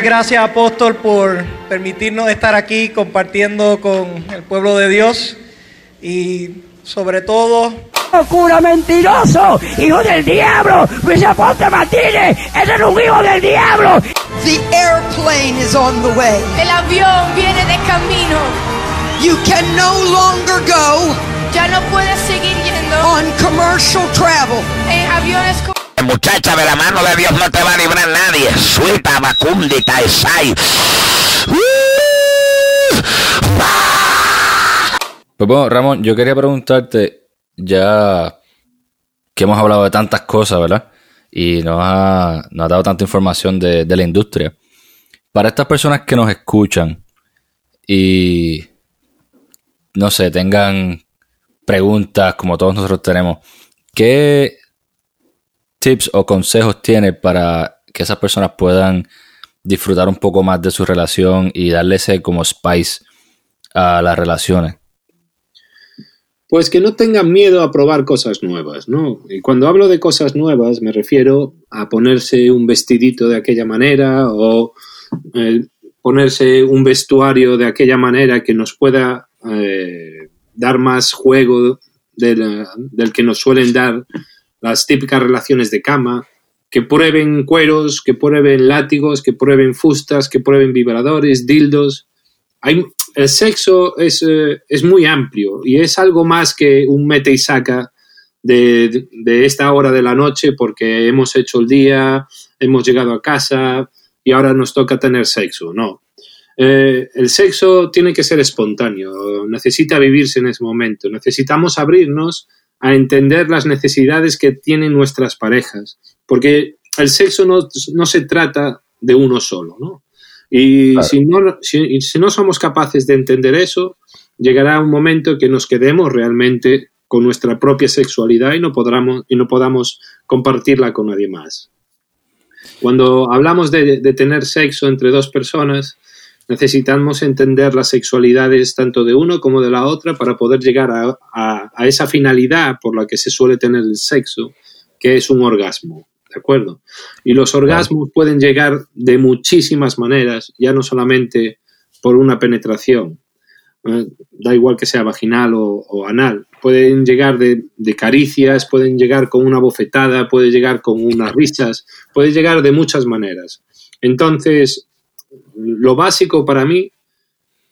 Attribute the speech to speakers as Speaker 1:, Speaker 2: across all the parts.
Speaker 1: Muchas gracias, apóstol, por permitirnos estar aquí compartiendo con el pueblo de Dios y sobre todo
Speaker 2: cura mentiroso, hijo del diablo, Luis Aponte Martínez, ese es un hijo del diablo.
Speaker 3: The airplane is on the way.
Speaker 4: El avión viene de camino.
Speaker 3: You can no longer go
Speaker 4: Ya no puedes seguir yendo
Speaker 3: on commercial travel.
Speaker 4: en aviones
Speaker 5: Muchacha, de la mano de Dios no te va a librar nadie. Suelta, vacúndita, esai.
Speaker 6: Pues bueno, Ramón, yo quería preguntarte, ya que hemos hablado de tantas cosas, ¿verdad? Y nos ha, nos ha dado tanta información de, de la industria. Para estas personas que nos escuchan y, no sé, tengan preguntas como todos nosotros tenemos, ¿qué tips o consejos tienes para que esas personas puedan disfrutar un poco más de su relación y darle ese como spice a las relaciones?
Speaker 7: Pues que no tengan miedo a probar cosas nuevas, ¿no? Y cuando hablo de cosas nuevas me refiero a ponerse un vestidito de aquella manera o eh, ponerse un vestuario de aquella manera que nos pueda eh, dar más juego del que nos suelen dar las típicas relaciones de cama, que prueben cueros, que prueben látigos, que prueben fustas, que prueben vibradores, dildos. Hay, el sexo es, eh, es muy amplio y es algo más que un mete y saca de, de esta hora de la noche porque hemos hecho el día, hemos llegado a casa y ahora nos toca tener sexo. No. Eh, el sexo tiene que ser espontáneo, necesita vivirse en ese momento. Necesitamos abrirnos a entender las necesidades que tienen nuestras parejas, porque el sexo no, no se trata de uno solo, ¿no? Y
Speaker 6: Claro.
Speaker 7: si, no, si, si no somos capaces de entender eso, llegará un momento que nos quedemos realmente con nuestra propia sexualidad y no, podamos, y no podamos compartirla con nadie más. Cuando hablamos de, de tener sexo entre dos personas, necesitamos entender las sexualidades tanto de uno como de la otra para poder llegar a, a- a esa finalidad por la que se suele tener el sexo, que es un orgasmo. ¿De acuerdo? Y los orgasmos pueden llegar de muchísimas maneras, ya no solamente por una penetración, eh, da igual que sea vaginal o, o anal. Pueden llegar de, de caricias, pueden llegar con una bofetada, puede llegar con unas risas, puede llegar de muchas maneras. Entonces, lo básico para mí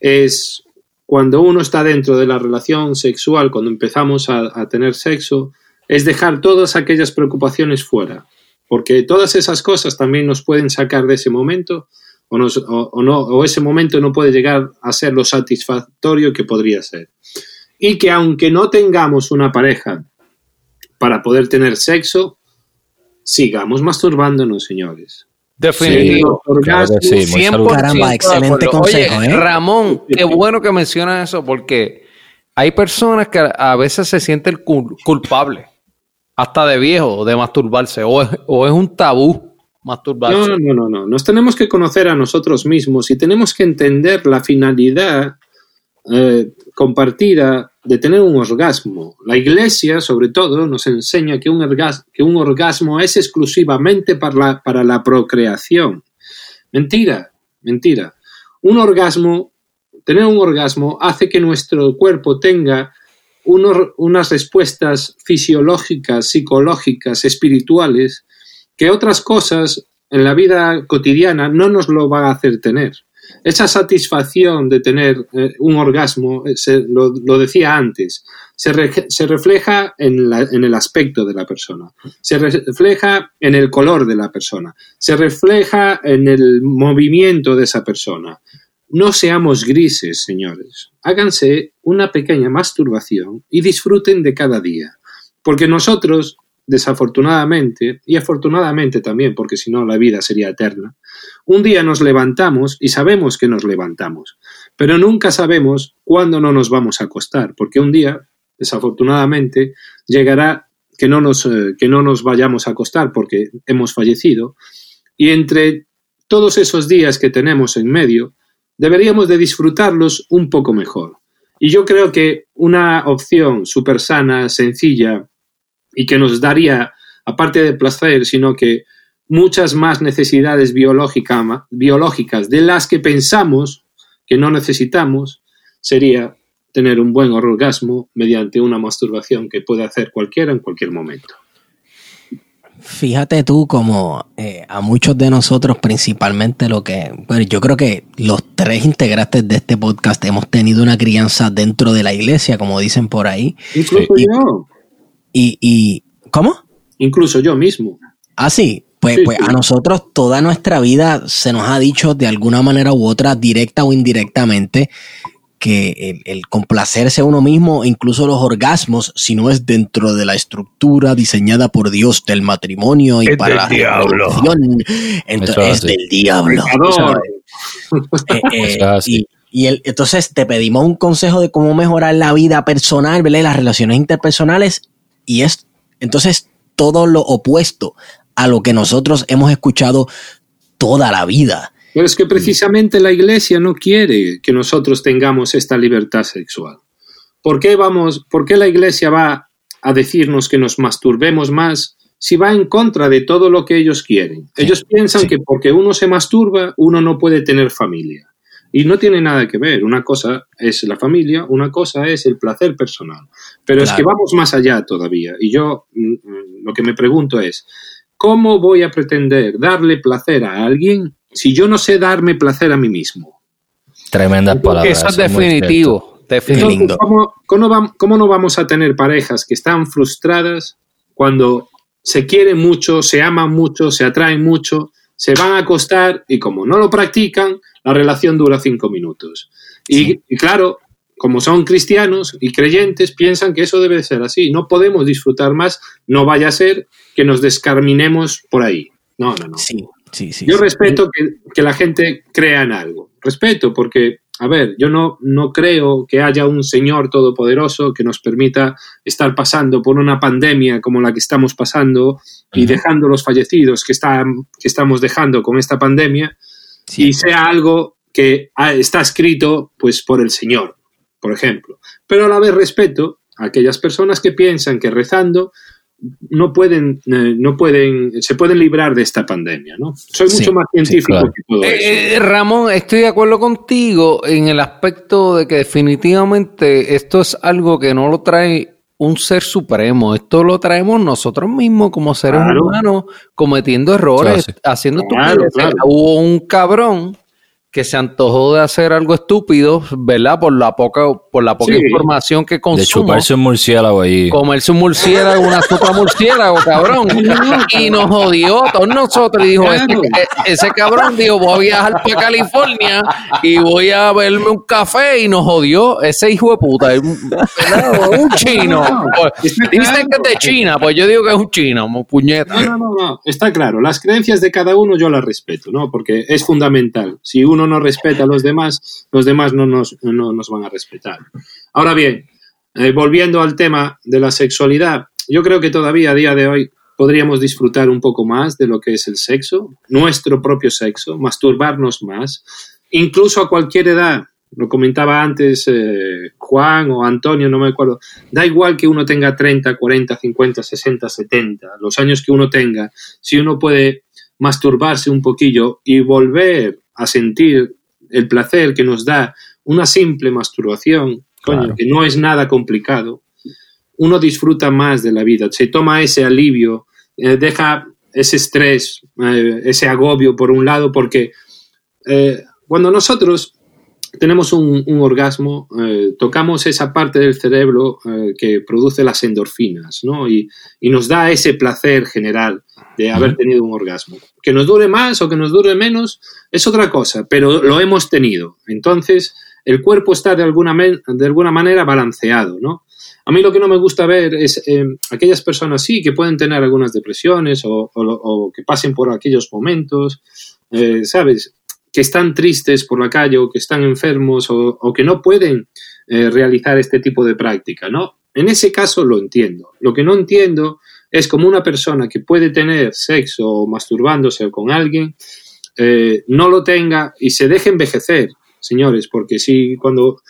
Speaker 7: es cuando uno está dentro de la relación sexual, cuando empezamos a, tener sexo, es dejar todas aquellas preocupaciones fuera, porque todas esas cosas también nos pueden sacar de ese momento o, nos- o no, o ese momento no puede llegar a ser lo satisfactorio que podría ser. Y que aunque no tengamos una pareja para poder tener sexo, sigamos masturbándonos, señores.
Speaker 8: Definitivo.
Speaker 7: Sí,
Speaker 6: Claro que sí, muy
Speaker 8: 100%
Speaker 6: saludable.
Speaker 9: Caramba, excelente consejo,
Speaker 8: Oye,
Speaker 9: ¿eh?
Speaker 8: Ramón, qué bueno que mencionas eso porque hay personas que a veces se sienten cul- culpables, hasta de viejo, de masturbarse, o es, o es un tabú masturbarse.
Speaker 7: No, no, no, no, no. Nos tenemos que conocer a nosotros mismos y tenemos que entender la finalidad eh, compartida de tener un orgasmo. La iglesia, sobre todo, nos enseña que un, orgasmo es exclusivamente para la, para la procreación. Mentira, mentira. Un orgasmo, tener un orgasmo hace que nuestro cuerpo tenga unas respuestas fisiológicas, psicológicas, espirituales, que otras cosas en la vida cotidiana no nos lo van a hacer tener. Esa satisfacción de tener eh, un orgasmo, eh, se- lo, decía antes, se, re- se refleja en, en el aspecto de la persona, se re- refleja en el color de la persona, se refleja en el movimiento de esa persona. No seamos grises, señores. Háganse una pequeña masturbación y disfruten de cada día. Porque nosotros, desafortunadamente, y afortunadamente también, porque si no la vida sería eterna, un día nos levantamos y sabemos que nos levantamos, pero nunca sabemos cuándo no nos vamos a acostar, porque un día, desafortunadamente, llegará que no nos, eh, que no nos vayamos a acostar porque hemos fallecido, y entre todos esos días que tenemos en medio, deberíamos de disfrutarlos un poco mejor. Y yo creo que una opción súper sana, sencilla y que nos daría, aparte de placer, sino que muchas más necesidades biológica- biológicas de las que pensamos que no necesitamos, sería tener un buen orgasmo mediante una masturbación que puede hacer cualquiera en cualquier momento.
Speaker 9: Fíjate tú como eh, a muchos de nosotros principalmente lo que, bueno, yo creo que los tres integrantes de este podcast hemos tenido una crianza dentro de la iglesia, como dicen por ahí.
Speaker 7: Incluso yo,
Speaker 9: Y, y ¿cómo?
Speaker 7: incluso yo mismo.
Speaker 9: Ah, sí. Pues,
Speaker 7: Sí,
Speaker 9: pues
Speaker 7: sí.
Speaker 9: a nosotros toda nuestra vida se nos ha dicho de alguna manera u otra, directa o indirectamente, que el, el complacerse a uno mismo, incluso los orgasmos, si no es dentro de la estructura diseñada por Dios del matrimonio y
Speaker 2: Es
Speaker 9: para la
Speaker 2: diablo.
Speaker 9: entonces
Speaker 6: es
Speaker 9: del diablo. Eh, eh, y, y el- entonces te pedimos un consejo de cómo mejorar la vida personal, ¿verdad? Las relaciones interpersonales. Y es entonces todo lo opuesto a lo que nosotros hemos escuchado toda la vida.
Speaker 7: Pero es que precisamente la Iglesia no quiere que nosotros tengamos esta libertad sexual. ¿Por qué, vamos, ¿Por qué la Iglesia va a decirnos que nos masturbemos más si va en contra de todo lo que ellos quieren?
Speaker 9: Sí,
Speaker 7: ellos piensan
Speaker 9: sí.
Speaker 7: que porque uno se masturba, uno no puede tener familia. Y no tiene nada que ver. Una cosa es la familia, una cosa es el placer personal. Pero es que vamos más allá todavía. Y yo mm, mm, lo que me pregunto es, ¿cómo voy a pretender darle placer a alguien si yo no sé darme placer a mí mismo?
Speaker 6: Tremendas palabras.
Speaker 8: Eso es definitivo. definitivo.
Speaker 7: Entonces, ¿cómo, cómo cómo no vamos a tener parejas que están frustradas cuando se quieren mucho, se aman mucho, se atraen mucho, se van a acostar y como no lo practican, la relación dura cinco minutos? Y, y claro, como son cristianos y creyentes, piensan que eso debe ser así. No podemos disfrutar más, no vaya a ser que nos descarminemos por ahí. No, no, no.
Speaker 9: Sí, sí, sí.
Speaker 7: Yo respeto que, que la gente crea en algo. Respeto porque, a ver, yo no, no creo que haya un Señor todopoderoso que nos permita estar pasando por una pandemia como la que estamos pasando y dejando los fallecidos que, están, que estamos dejando con esta pandemia
Speaker 9: Sí.
Speaker 7: y sea algo que está escrito pues por el Señor, por ejemplo. Pero a la vez respeto a aquellas personas que piensan que rezando no pueden, eh, no pueden, se pueden librar de esta pandemia, ¿no? Soy
Speaker 9: Sí,
Speaker 7: mucho más
Speaker 6: sí,
Speaker 7: científico
Speaker 6: claro.
Speaker 7: que todo eso.
Speaker 8: Eh, eh, Ramón, estoy de acuerdo contigo en el aspecto de que definitivamente esto es algo que no lo trae un ser supremo, esto lo traemos nosotros mismos como seres
Speaker 7: Claro.
Speaker 8: humanos cometiendo errores,
Speaker 6: Claro, sí.
Speaker 8: haciendo
Speaker 7: claro.
Speaker 8: Hubo un cabrón que se antojó de hacer algo estúpido, ¿verdad? Por la poca, por la poca
Speaker 7: Sí.
Speaker 8: información que
Speaker 6: De
Speaker 8: consumo.
Speaker 6: chuparse un murciélago ahí.
Speaker 8: comerse un murciélago, una sopa murciélago, cabrón. Y nos jodió a todos nosotros. Y dijo, ese, ese cabrón dijo, voy a viajar para California y voy a verme un café y nos jodió. Ese hijo de puta, es un, ¿verdad? un chino. Pues, Dicen que es de. China, pues yo digo que es un chino, mo- puñeta.
Speaker 7: No, no, no, no, está claro. Las creencias de cada uno yo las respeto, ¿no? Porque es fundamental. Si uno no respeta a los demás, los demás no nos, no nos van a respetar. Ahora bien, eh, volviendo al tema de la sexualidad, yo creo que todavía a día de hoy podríamos disfrutar un poco más de lo que es el sexo, nuestro propio sexo, masturbarnos más, incluso a cualquier edad. Lo comentaba antes eh, Juan o Antonio, no me acuerdo. Da igual que uno tenga 30, 40, 50, 60, 70, los años que uno tenga, si uno puede masturbarse un poquillo y volver a sentir el placer que nos da una simple masturbación, coño,
Speaker 6: Claro.
Speaker 7: que no es nada complicado, uno disfruta más de la vida, se toma ese alivio, eh, deja ese estrés, eh, ese agobio por un lado, porque eh, cuando nosotros tenemos un, un orgasmo, eh, tocamos esa parte del cerebro eh, que produce las endorfinas, ¿no? Y, y nos da ese placer general de haber tenido un orgasmo. Que nos dure más o que nos dure menos es otra cosa, pero lo hemos tenido. Entonces, el cuerpo está de alguna, de alguna manera balanceado, ¿no? A mí lo que no me gusta ver es eh, aquellas personas, sí, que pueden tener algunas depresiones o, o o que pasen por aquellos momentos, eh, ¿sabes? Que están tristes por la calle o que están enfermos o, que no pueden eh, realizar este tipo de práctica, ¿no? En ese caso lo entiendo. Lo que no entiendo es como una persona que puede tener sexo o masturbándose con alguien, eh, no lo tenga y se deje envejecer, señores, porque si cuando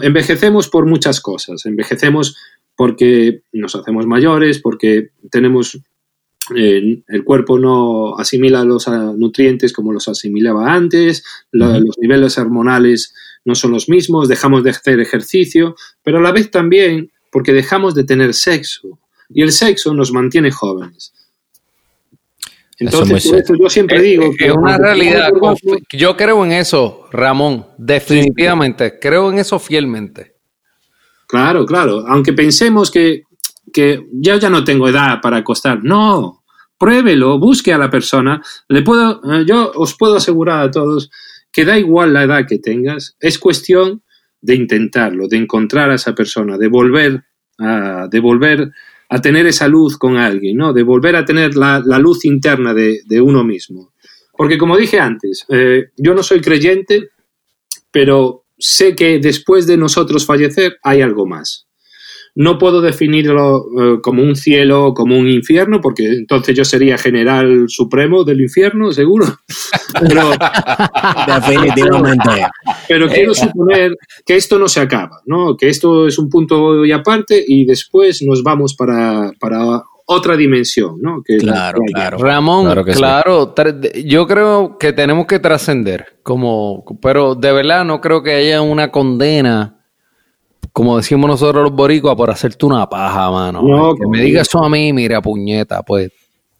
Speaker 7: envejecemos por muchas cosas, envejecemos porque nos hacemos mayores, porque tenemos eh, el cuerpo no asimila los ah, nutrientes como los asimilaba antes, lo- los niveles hormonales no son los mismos, dejamos de hacer ejercicio, pero a la vez también porque dejamos de tener sexo. Y el sexo nos mantiene jóvenes. Entonces, eso yo siempre
Speaker 8: Es-
Speaker 7: digo
Speaker 8: es que es una
Speaker 7: cuando
Speaker 8: realidad.
Speaker 7: orgasmo,
Speaker 8: Yo creo en eso, Ramón. Definitivamente. Creo en eso fielmente.
Speaker 7: Claro, claro. Aunque pensemos que, que ya ya no tengo edad para acostar. No, pruébelo, busque a la persona. Le puedo, eh, yo os puedo asegurar a todos que da igual la edad que tengas. Es cuestión de intentarlo, de encontrar a esa persona, de volver a, de volver a tener esa luz con alguien, ¿no? De volver a tener la, luz interna de, de uno mismo. Porque como dije antes, eh, yo no soy creyente, pero sé que después de nosotros fallecer hay algo más. No puedo definirlo eh, como un cielo o como un infierno, porque entonces yo sería general supremo del infierno, seguro. Pero,
Speaker 9: Definitivamente.
Speaker 7: pero quiero suponer que esto no se acaba, ¿no? Que esto es un punto y aparte y después nos vamos para, para otra dimensión, ¿no? Que
Speaker 9: Claro, claro.
Speaker 8: Ramón,
Speaker 6: Claro que
Speaker 8: yo creo que tenemos que trascender, como, pero de verdad no creo que haya una condena, como decimos nosotros los boricuas, por hacerte una paja, mano.
Speaker 7: No,
Speaker 8: que me
Speaker 7: como-
Speaker 8: diga eso a mí, mira, puñeta, pues.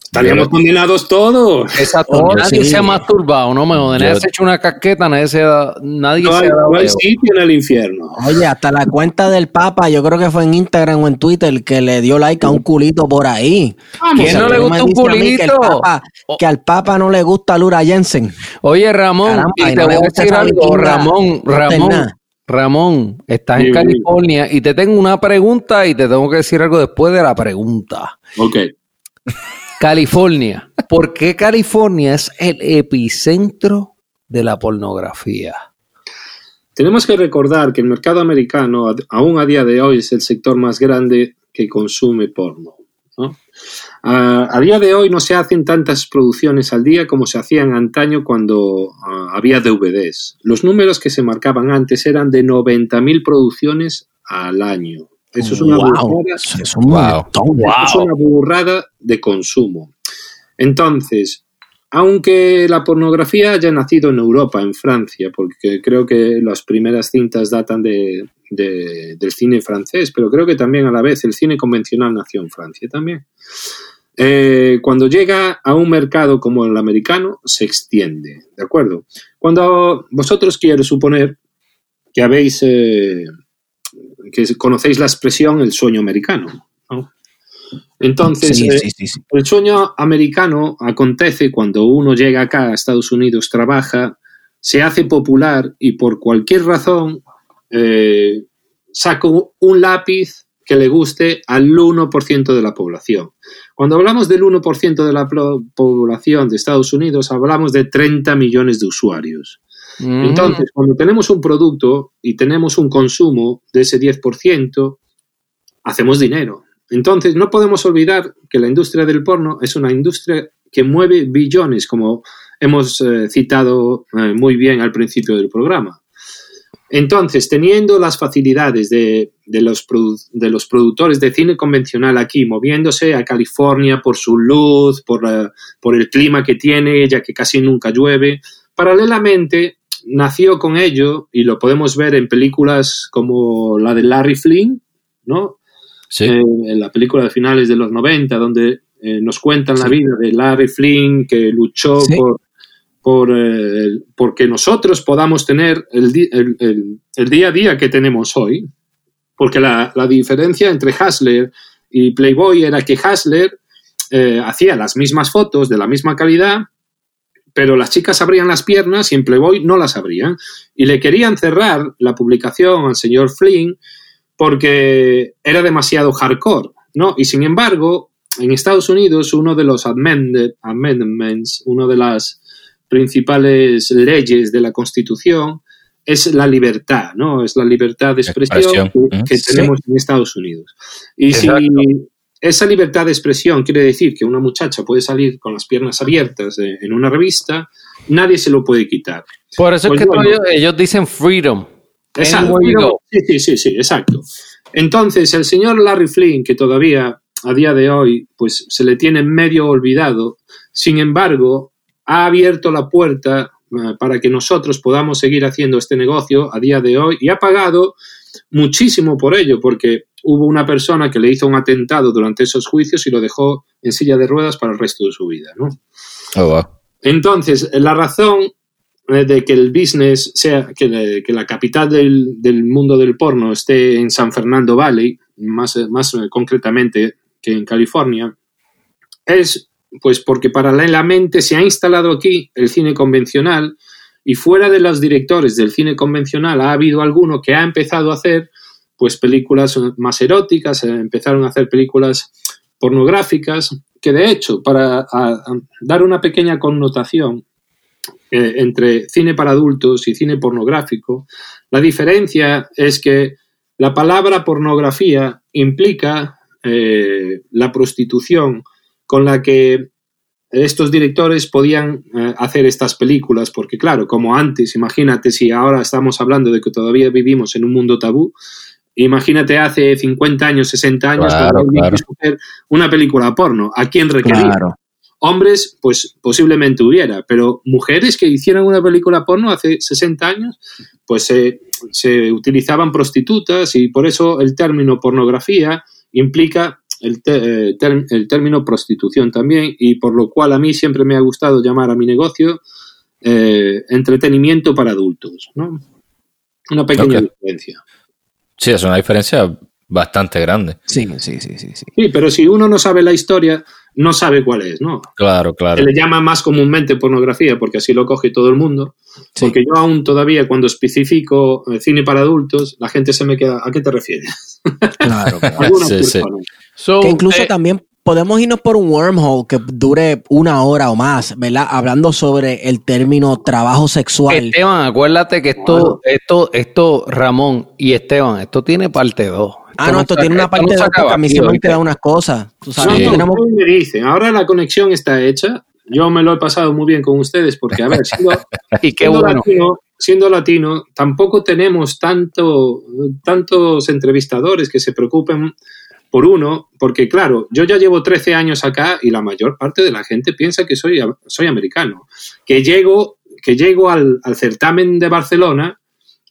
Speaker 7: Estaríamos condenados todos.
Speaker 8: Exacto,
Speaker 9: Oh,
Speaker 8: nadie
Speaker 9: sí.
Speaker 8: se ha masturbado, no me jodas, nadie se ha hecho una casqueta, nadie se ha, nadie
Speaker 7: No
Speaker 8: se ha dado
Speaker 7: no hay sitio en el infierno.
Speaker 9: Oye, hasta la cuenta del Papa, yo creo que fue en Instagram o en Twitter que le dio like a un culito por ahí.
Speaker 8: ¿Quién
Speaker 9: O sea,
Speaker 8: no le gusta un
Speaker 9: Que, el
Speaker 8: culito?
Speaker 9: Papa, que al Papa no le gusta Lura Jensen.
Speaker 8: Oye, Ramón,
Speaker 9: Caramba,
Speaker 8: y te
Speaker 9: no
Speaker 8: voy a decir algo, Ramón, Ramón. Ramón, estás en. California y te tengo una pregunta y te tengo que decir algo después de la pregunta.
Speaker 7: Ok.
Speaker 8: California, ¿por qué California es el epicentro de la pornografía?
Speaker 7: Tenemos que recordar que el mercado americano, aún a día de hoy, es el sector más grande que consume porno. ¿no? Ah, a día de hoy no se hacen tantas producciones al día como se hacían antaño cuando ah, había DVDs. Los números que se marcaban antes eran de 90.000 producciones al año. Eso es una
Speaker 9: Wow,
Speaker 7: burrada
Speaker 9: eso es un
Speaker 6: Wow.
Speaker 7: es una burrada de consumo. Entonces, aunque la pornografía haya nacido en Europa, en Francia, porque creo que las primeras cintas datan de, de- del cine francés, pero creo que también a la vez el cine convencional nació en Francia también. Eh, cuando llega a un mercado como el americano, se extiende, ¿de acuerdo? Cuando vosotros quiero suponer que habéis, eh, que conocéis la expresión el sueño americano, ¿no? Entonces,
Speaker 9: Sí,
Speaker 7: eh,
Speaker 9: sí, sí, sí.
Speaker 7: el sueño americano acontece cuando uno llega acá a Estados Unidos, trabaja, se hace popular y por cualquier razón eh, saca un lápiz que le guste al 1% de la población. Cuando hablamos del 1% de la población de Estados Unidos, hablamos de 30 millones de usuarios.
Speaker 8: Mm.
Speaker 7: Entonces, cuando tenemos un producto y tenemos un consumo de ese 10%, hacemos dinero. Entonces, no podemos olvidar que la industria del porno es una industria que mueve billones, como hemos eh, citado eh, muy bien al principio del programa. Entonces, teniendo las facilidades de, los productores de cine convencional aquí, moviéndose a California por su luz, por, por el clima que tiene, ya que casi nunca llueve, paralelamente nació con ello, y lo podemos ver en películas como la de Larry Flynn, ¿no?
Speaker 6: Sí.
Speaker 7: Eh, en la película de finales de los 90, donde eh, nos cuentan la vida de Larry Flynn, que luchó
Speaker 9: Sí.
Speaker 7: por, por eh, porque nosotros podamos tener el, el- el- el día a día que tenemos hoy. Porque la, la diferencia entre Hassler y Playboy era que Hassler eh, hacía las mismas fotos de la misma calidad, pero las chicas abrían las piernas y en Playboy no las abrían. Y le querían cerrar la publicación al señor Flynn porque era demasiado hardcore, ¿no? Y sin embargo, en Estados Unidos, uno de los amended- amendments, una de las principales leyes de la Constitución es la libertad, ¿no? Es la libertad de expresión,
Speaker 6: Expresión,
Speaker 7: que,
Speaker 6: ¿eh?
Speaker 7: que
Speaker 6: Sí.
Speaker 7: tenemos en Estados Unidos. Y
Speaker 8: Exacto.
Speaker 7: si esa libertad de expresión quiere decir que una muchacha puede salir con las piernas abiertas de- en una revista, nadie se lo puede quitar.
Speaker 8: Por eso
Speaker 7: Pues
Speaker 8: es que
Speaker 7: bueno.
Speaker 8: ellos, ellos dicen freedom.
Speaker 7: Exacto. Sí, sí, sí, sí, exacto. Entonces, el señor Larry Flynn, que todavía a día de hoy pues se le tiene medio olvidado. Sin embargo, ha abierto la puerta eh, para que nosotros podamos seguir haciendo este negocio a día de hoy y ha pagado muchísimo por ello, porque hubo una persona que le hizo un atentado durante esos juicios y lo dejó en silla de ruedas para el resto de su vida, ¿no?
Speaker 6: Oh, wow.
Speaker 7: Entonces, la razón de que el business sea, que, la- que la capital del, del mundo del porno esté en San Fernando Valley, más, más eh, concretamente que en California, es pues porque paralelamente se ha instalado aquí el cine convencional y fuera de los directores del cine convencional ha habido alguno que ha empezado a hacer pues películas más eróticas, eh, empezaron a hacer películas pornográficas, que de hecho, para dar una pequeña connotación eh, entre cine para adultos y cine pornográfico, la diferencia es que la palabra pornografía implica eh, la prostitución con la que estos directores podían eh, hacer estas películas, porque claro, como antes, imagínate si ahora estamos hablando de que todavía vivimos en un mundo tabú, imagínate hace 50 años, 60 años,
Speaker 6: Claro, claro.
Speaker 7: hacer una película porno, ¿a quién requería?
Speaker 9: Claro.
Speaker 7: Hombres, pues posiblemente hubiera, pero mujeres que hicieran una película porno hace 60 años, pues se- se utilizaban prostitutas y por eso el término pornografía implica el, te- eh, ter- el término prostitución también y por lo cual a mí siempre me ha gustado llamar a mi negocio eh, entretenimiento para adultos, ¿no? Una pequeña diferencia.
Speaker 6: Sí, es una diferencia bastante grande.
Speaker 9: Sí, sí, sí, sí, sí.
Speaker 7: Sí, pero si uno no sabe la historia, no sabe cuál es, ¿no?
Speaker 6: Claro, claro.
Speaker 7: Se le llama más comúnmente pornografía porque así lo coge todo el mundo.
Speaker 9: Sí.
Speaker 7: Porque yo aún todavía cuando especifico eh, cine para adultos, la gente se me queda, ¿a qué te refieres?
Speaker 9: Claro, claro.
Speaker 6: Sí, sí.
Speaker 8: So,
Speaker 9: Que incluso
Speaker 8: eh,
Speaker 9: también podemos irnos por un wormhole que dure una hora o más, ¿verdad? Hablando sobre el término trabajo sexual.
Speaker 8: Esteban, acuérdate que esto, esto, esto, Ramón y Esteban, esto tiene parte 2.
Speaker 9: Ah, no, esto tiene una parte de porque a mí se me han quedado unas cosas. Tú sabes,
Speaker 6: Sí.
Speaker 7: No,
Speaker 9: tenemos-
Speaker 7: me dicen, ahora la conexión está hecha. Yo me lo he pasado muy bien con ustedes porque, a ver, siendo,
Speaker 8: Y qué
Speaker 7: siendo
Speaker 8: bueno.
Speaker 7: latino, siendo latino, tampoco tenemos tanto, tantos entrevistadores que se preocupen por uno, porque claro, yo ya llevo 13 años acá y la mayor parte de la gente piensa que soy, soy americano. Que llego, que llego al, al certamen de Barcelona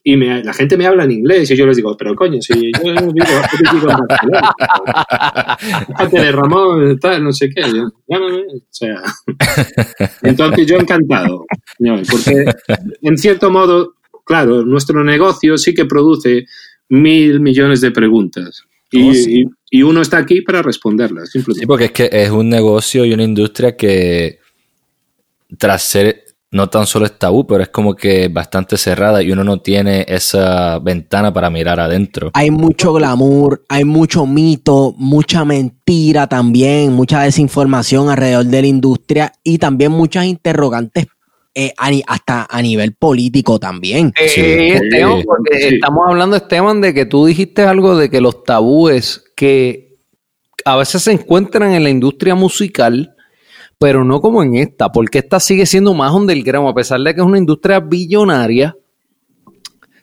Speaker 7: y me- la gente me habla en inglés y yo les digo, pero coño, si yo vivo, vivo en Barcelona. Fíjate de Ramón, tal, no sé qué. yo, llámame, o sea. Entonces yo encantado. Porque en cierto modo, claro, nuestro negocio sí que produce mil millones de preguntas. Y,
Speaker 9: Oh, sí.
Speaker 7: y- y uno está aquí para responderlas,
Speaker 6: Sí,
Speaker 7: simplemente.
Speaker 6: porque es que es un negocio y una industria que tras ser no tan solo es tabú, pero es como que bastante cerrada y uno no tiene esa ventana para mirar adentro.
Speaker 9: Hay mucho glamour, hay mucho mito, mucha mentira también, mucha desinformación alrededor de la industria y también muchas interrogantes eh, hasta a nivel político también.
Speaker 8: Eh,
Speaker 6: Sí.
Speaker 8: eh, Esteban,
Speaker 7: Sí,
Speaker 8: porque
Speaker 7: sí.
Speaker 8: estamos hablando, Esteban, de que tú dijiste algo de que los tabúes que a veces se encuentran en la industria musical, pero no como en esta, porque esta sigue siendo más underground, a pesar de que es una industria billonaria.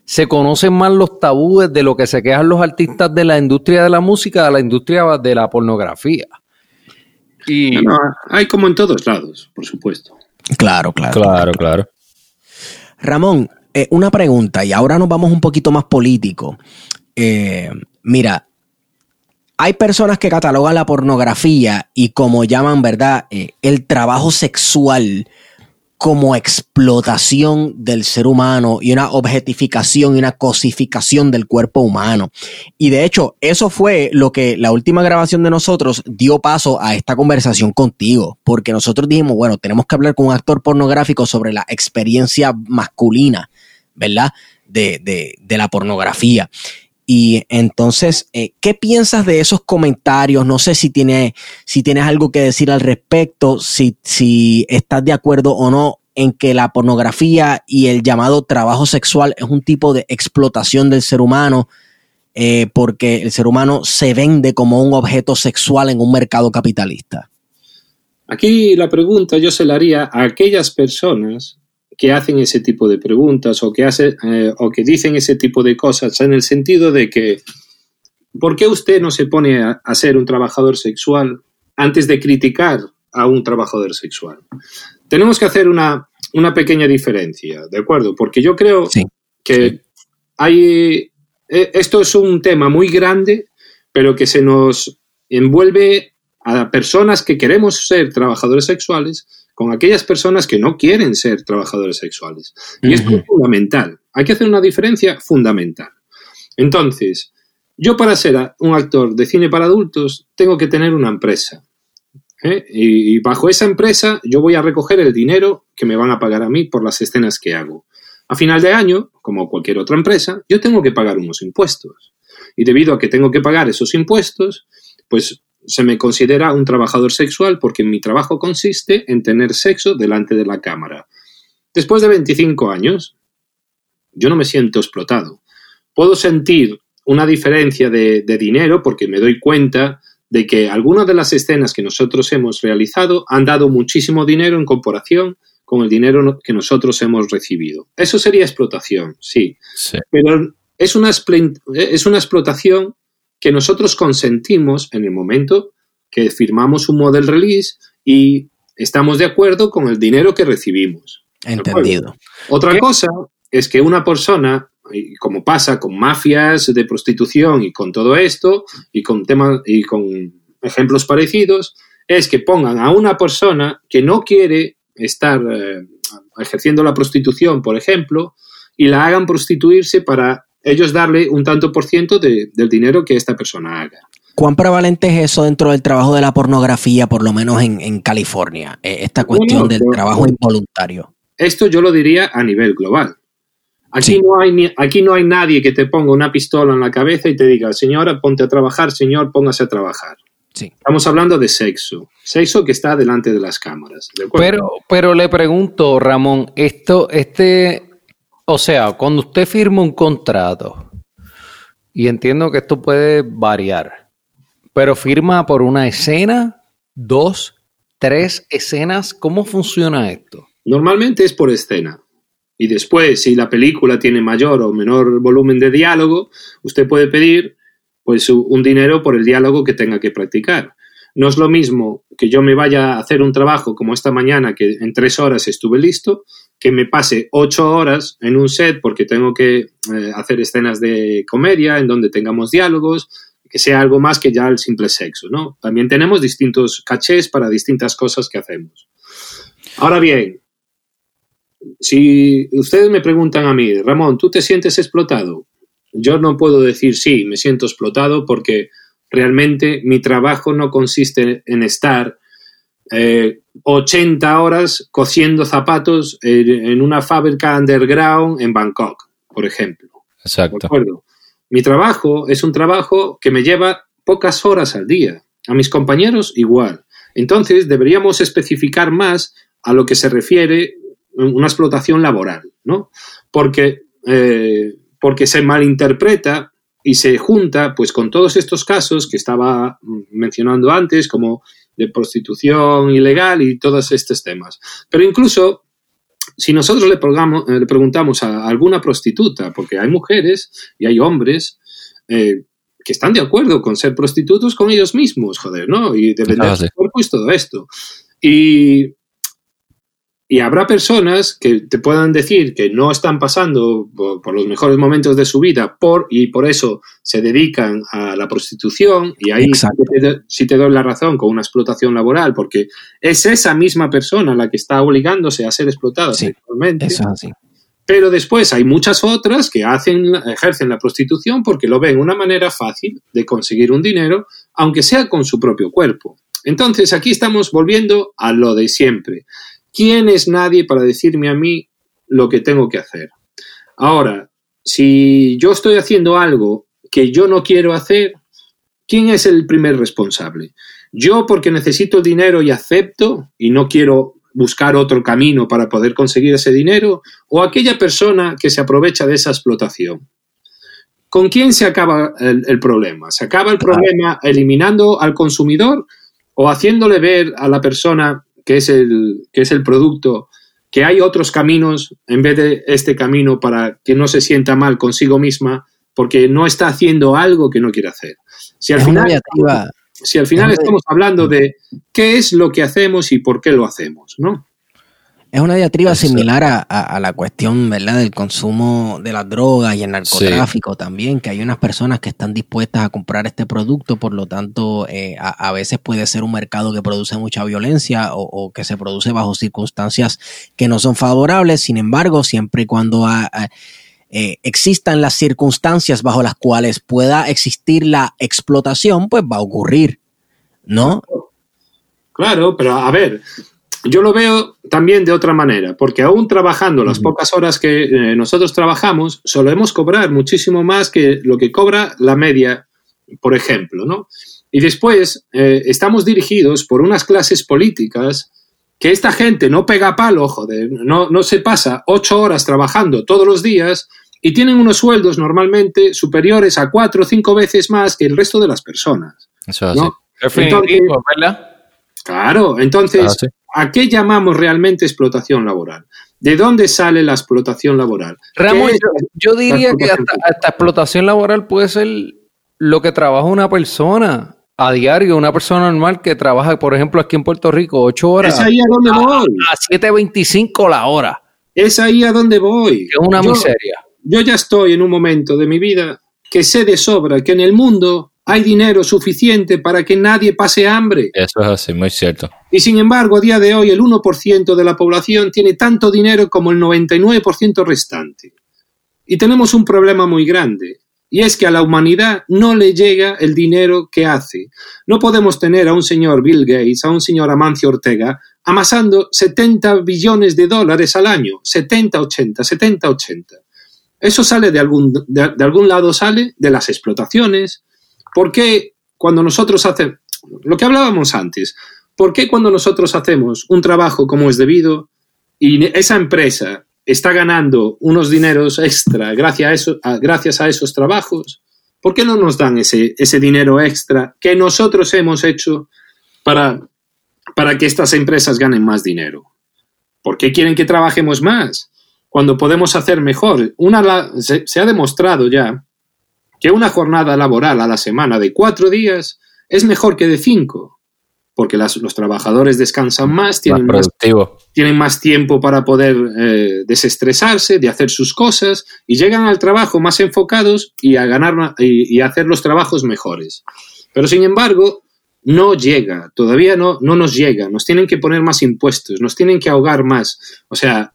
Speaker 8: Se conocen más los tabúes de lo que se quejan los artistas de la industria de la música a la industria de la pornografía. Y
Speaker 7: No, no, hay como en todos lados, por supuesto.
Speaker 9: Claro, claro.
Speaker 6: Claro, claro.
Speaker 9: Ramón, eh, una pregunta, y ahora nos vamos un poquito más político. Eh, mira, hay personas que catalogan la pornografía y como llaman, ¿verdad? Eh, el trabajo sexual como explotación del ser humano y una objetificación y una cosificación del cuerpo humano. Y de hecho, eso fue lo que la última grabación de nosotros dio paso a esta conversación contigo, porque nosotros dijimos, bueno, tenemos que hablar con un actor pornográfico sobre la experiencia masculina, ¿verdad? De, de, de la pornografía. Y entonces, eh, ¿qué piensas de esos comentarios? No sé si, tiene, si tienes algo que decir al respecto, si, si estás de acuerdo o no en que la pornografía y el llamado trabajo sexual es un tipo de explotación del ser humano, eh, porque el ser humano se vende como un objeto sexual en un mercado capitalista.
Speaker 7: Aquí la pregunta yo se la haría a aquellas personas que hacen ese tipo de preguntas o que, hace, eh, o que dicen ese tipo de cosas en el sentido de que ¿por qué usted no se pone a, a ser un trabajador sexual antes de criticar a un trabajador sexual? Tenemos que hacer una, una pequeña diferencia, ¿de acuerdo? Porque yo creo
Speaker 9: Sí.
Speaker 7: que hay... eh, Esto es un tema muy grande, pero que se nos envuelve a personas que queremos ser trabajadores sexuales con aquellas personas que no quieren ser trabajadores sexuales. Y esto es fundamental. Hay que hacer una diferencia fundamental. Entonces, yo para ser un actor de cine para adultos tengo que tener una empresa. ¿eh? Y, y bajo esa empresa yo voy a recoger el dinero que me van a pagar a mí por las escenas que hago. A final de año, como cualquier otra empresa, yo tengo que pagar unos impuestos. Y debido a que tengo que pagar esos impuestos, pues se me considera un trabajador sexual porque mi trabajo consiste en tener sexo delante de la cámara. Después de 25 años, yo no me siento explotado. Puedo sentir una diferencia de, de dinero porque me doy cuenta de que algunas de las escenas que nosotros hemos realizado han dado muchísimo dinero en comparación con el dinero que nosotros hemos recibido. Eso sería explotación, sí.
Speaker 6: Sí.
Speaker 7: Pero es una, es una explotación que nosotros consentimos en el momento que firmamos un model release y estamos de acuerdo con el dinero que recibimos.
Speaker 9: Entendido.
Speaker 7: Otra cosa es que una persona, como pasa con mafias de prostitución y con todo esto, y con temas y con ejemplos parecidos, es que pongan a una persona que no quiere estar eh, ejerciendo la prostitución, por ejemplo, y la hagan prostituirse para ellos darle un tanto por ciento de- del dinero que esta persona haga.
Speaker 9: ¿Cuán prevalente es eso dentro del trabajo de la pornografía, por lo menos en, en California? Eh, esta cuestión del
Speaker 7: yo-
Speaker 9: trabajo involuntario.
Speaker 7: Esto yo lo diría a nivel global. Aquí,
Speaker 9: Sí.
Speaker 7: no hay ni- aquí no hay nadie que te ponga una pistola en la cabeza y te diga, señora, ponte a trabajar, señor, póngase a trabajar.
Speaker 9: Sí.
Speaker 7: Estamos hablando de sexo. Sexo que está delante de las cámaras.
Speaker 8: Pero, pero le pregunto, Ramón, esto, este, o sea, cuando usted firma un contrato, y entiendo que esto puede variar, pero firma por una escena, dos, tres escenas, ¿cómo funciona esto?
Speaker 7: Normalmente es por escena. Y después, si la película tiene mayor o menor volumen de diálogo, usted puede pedir pues un dinero por el diálogo que tenga que practicar. No es lo mismo que yo me vaya a hacer un trabajo como esta mañana, que en tres horas estuve listo, que me pase ocho horas en un set porque tengo que eh, hacer escenas de comedia en donde tengamos diálogos, que sea algo más que ya el simple sexo, ¿no? También tenemos distintos cachés para distintas cosas que hacemos. Ahora bien, si ustedes me preguntan a mí, Ramón, ¿tú te sientes explotado? Yo no puedo decir sí, me siento explotado porque realmente mi trabajo no consiste en estar eh, 80 horas cosiendo zapatos en, una fábrica underground en Bangkok, por ejemplo. ¿De
Speaker 6: Exacto.
Speaker 7: Mi trabajo es un trabajo que me lleva pocas horas al día. A mis compañeros igual. Entonces deberíamos especificar más a lo que se refiere una explotación laboral, ¿no? Porque, eh, porque se malinterpreta y se junta pues con todos estos casos que estaba mm, mencionando antes, como de prostitución ilegal y todos estos temas. Pero incluso si nosotros le, pongamos- eh, le preguntamos a alguna prostituta, porque hay mujeres y hay hombres eh, que están de acuerdo con ser prostitutos con ellos mismos, joder, ¿no? Y de vender
Speaker 6: Ah,
Speaker 7: su cuerpo y todo esto. Y, y habrá personas que te puedan decir que no están pasando por, por los mejores momentos de su vida por, y por eso se dedican a la prostitución y ahí sí te, sí te doy la razón con una explotación laboral porque es esa misma persona la que está obligándose a ser explotada
Speaker 9: Sí,
Speaker 7: sexualmente.
Speaker 9: Eso.
Speaker 7: Pero después hay muchas otras que hacen, ejercen la prostitución porque lo ven una manera fácil de conseguir un dinero, aunque sea con su propio cuerpo. Entonces aquí estamos volviendo a lo de siempre. ¿Quién es nadie para decirme a mí lo que tengo que hacer? Ahora, si yo estoy haciendo algo que yo no quiero hacer, ¿quién es el primer responsable? Yo porque necesito dinero y acepto y no quiero buscar otro camino para poder conseguir ese dinero o aquella persona que se aprovecha de esa explotación. ¿Con quién se acaba el, el problema? ¿Se acaba el problema eliminando al consumidor o haciéndole ver a la persona que es el, que es el producto que hay otros caminos en vez de este camino para que no se sienta mal consigo misma porque no está haciendo algo que no quiere hacer. Si al
Speaker 9: Es
Speaker 7: final, si al final estamos hablando de qué es lo que hacemos y por qué lo hacemos, ¿no?
Speaker 9: Es una diatriba similar a, a- a la cuestión, ¿verdad?, del consumo de las drogas y el narcotráfico también, que hay unas personas que están dispuestas a comprar este producto, por lo tanto, eh, a, a veces puede ser un mercado que produce mucha violencia o, o que se produce bajo circunstancias que no son favorables, sin embargo, siempre y cuando ha- ha- eh, existan las circunstancias bajo las cuales pueda existir la explotación, pues va a ocurrir, ¿no?
Speaker 7: Claro, pero a ver, yo lo veo también de otra manera, porque aún trabajando las pocas horas que eh, nosotros trabajamos, solemos cobrar muchísimo más que lo que cobra la media, por ejemplo, ¿no? Y después eh, estamos dirigidos por unas clases políticas que esta gente no pega palo, joder, no, no se pasa ocho horas trabajando todos los días y tienen unos sueldos normalmente superiores a cuatro o cinco veces más que el resto de las personas.
Speaker 6: Eso es así.
Speaker 7: ¿no?
Speaker 8: Definitivo, ¿verdad?
Speaker 7: Claro, entonces,
Speaker 6: Claro, sí.
Speaker 7: ¿A qué llamamos realmente explotación laboral? ¿De dónde sale la explotación laboral?
Speaker 8: Ramón,
Speaker 7: ¿Qué es
Speaker 8: yo, yo diría que hasta, hasta explotación laboral puede ser lo que trabaja una persona a diario, una persona normal que trabaja, por ejemplo, aquí en Puerto Rico, ocho horas
Speaker 7: Es ahí a donde voy.
Speaker 8: a 7.25 la hora,
Speaker 7: Es ahí a donde voy.
Speaker 8: es una
Speaker 7: Yo-
Speaker 8: miseria.
Speaker 7: Yo ya estoy en un momento de mi vida que sé de sobra que en el mundo hay dinero suficiente para que nadie pase hambre.
Speaker 6: Eso es así, muy cierto.
Speaker 7: Y sin embargo, a día de hoy, el 1% de la población tiene tanto dinero como el 99% restante. Y tenemos un problema muy grande. Y es que a la humanidad no le llega el dinero que hace. No podemos tener a un señor Bill Gates, a un señor Amancio Ortega, amasando 70 billones de dólares al año. 70, 80, 70, 80. Eso sale de algún, de, de algún lado, sale de las explotaciones. ¿Por qué cuando nosotros hacemos, lo que hablábamos antes, ¿por qué cuando nosotros hacemos un trabajo como es debido y esa empresa está ganando unos dineros extra gracias a, esos trabajos, ¿por qué no nos dan ese, dinero extra que nosotros hemos hecho para, que estas empresas ganen más dinero? ¿Por qué quieren que trabajemos más? Cuando podemos hacer mejor. Una, se ha demostrado ya que una jornada laboral a la semana de cuatro días es mejor que de cinco, porque las- los trabajadores descansan más, tienen más,
Speaker 6: productivo.
Speaker 7: tienen más tiempo para poder eh, desestresarse, de hacer sus cosas y llegan al trabajo más enfocados y a ganar y, y a hacer los trabajos mejores. Pero sin embargo, no llega, todavía no, no nos llega, nos tienen que poner más impuestos, nos tienen que ahogar más. O sea,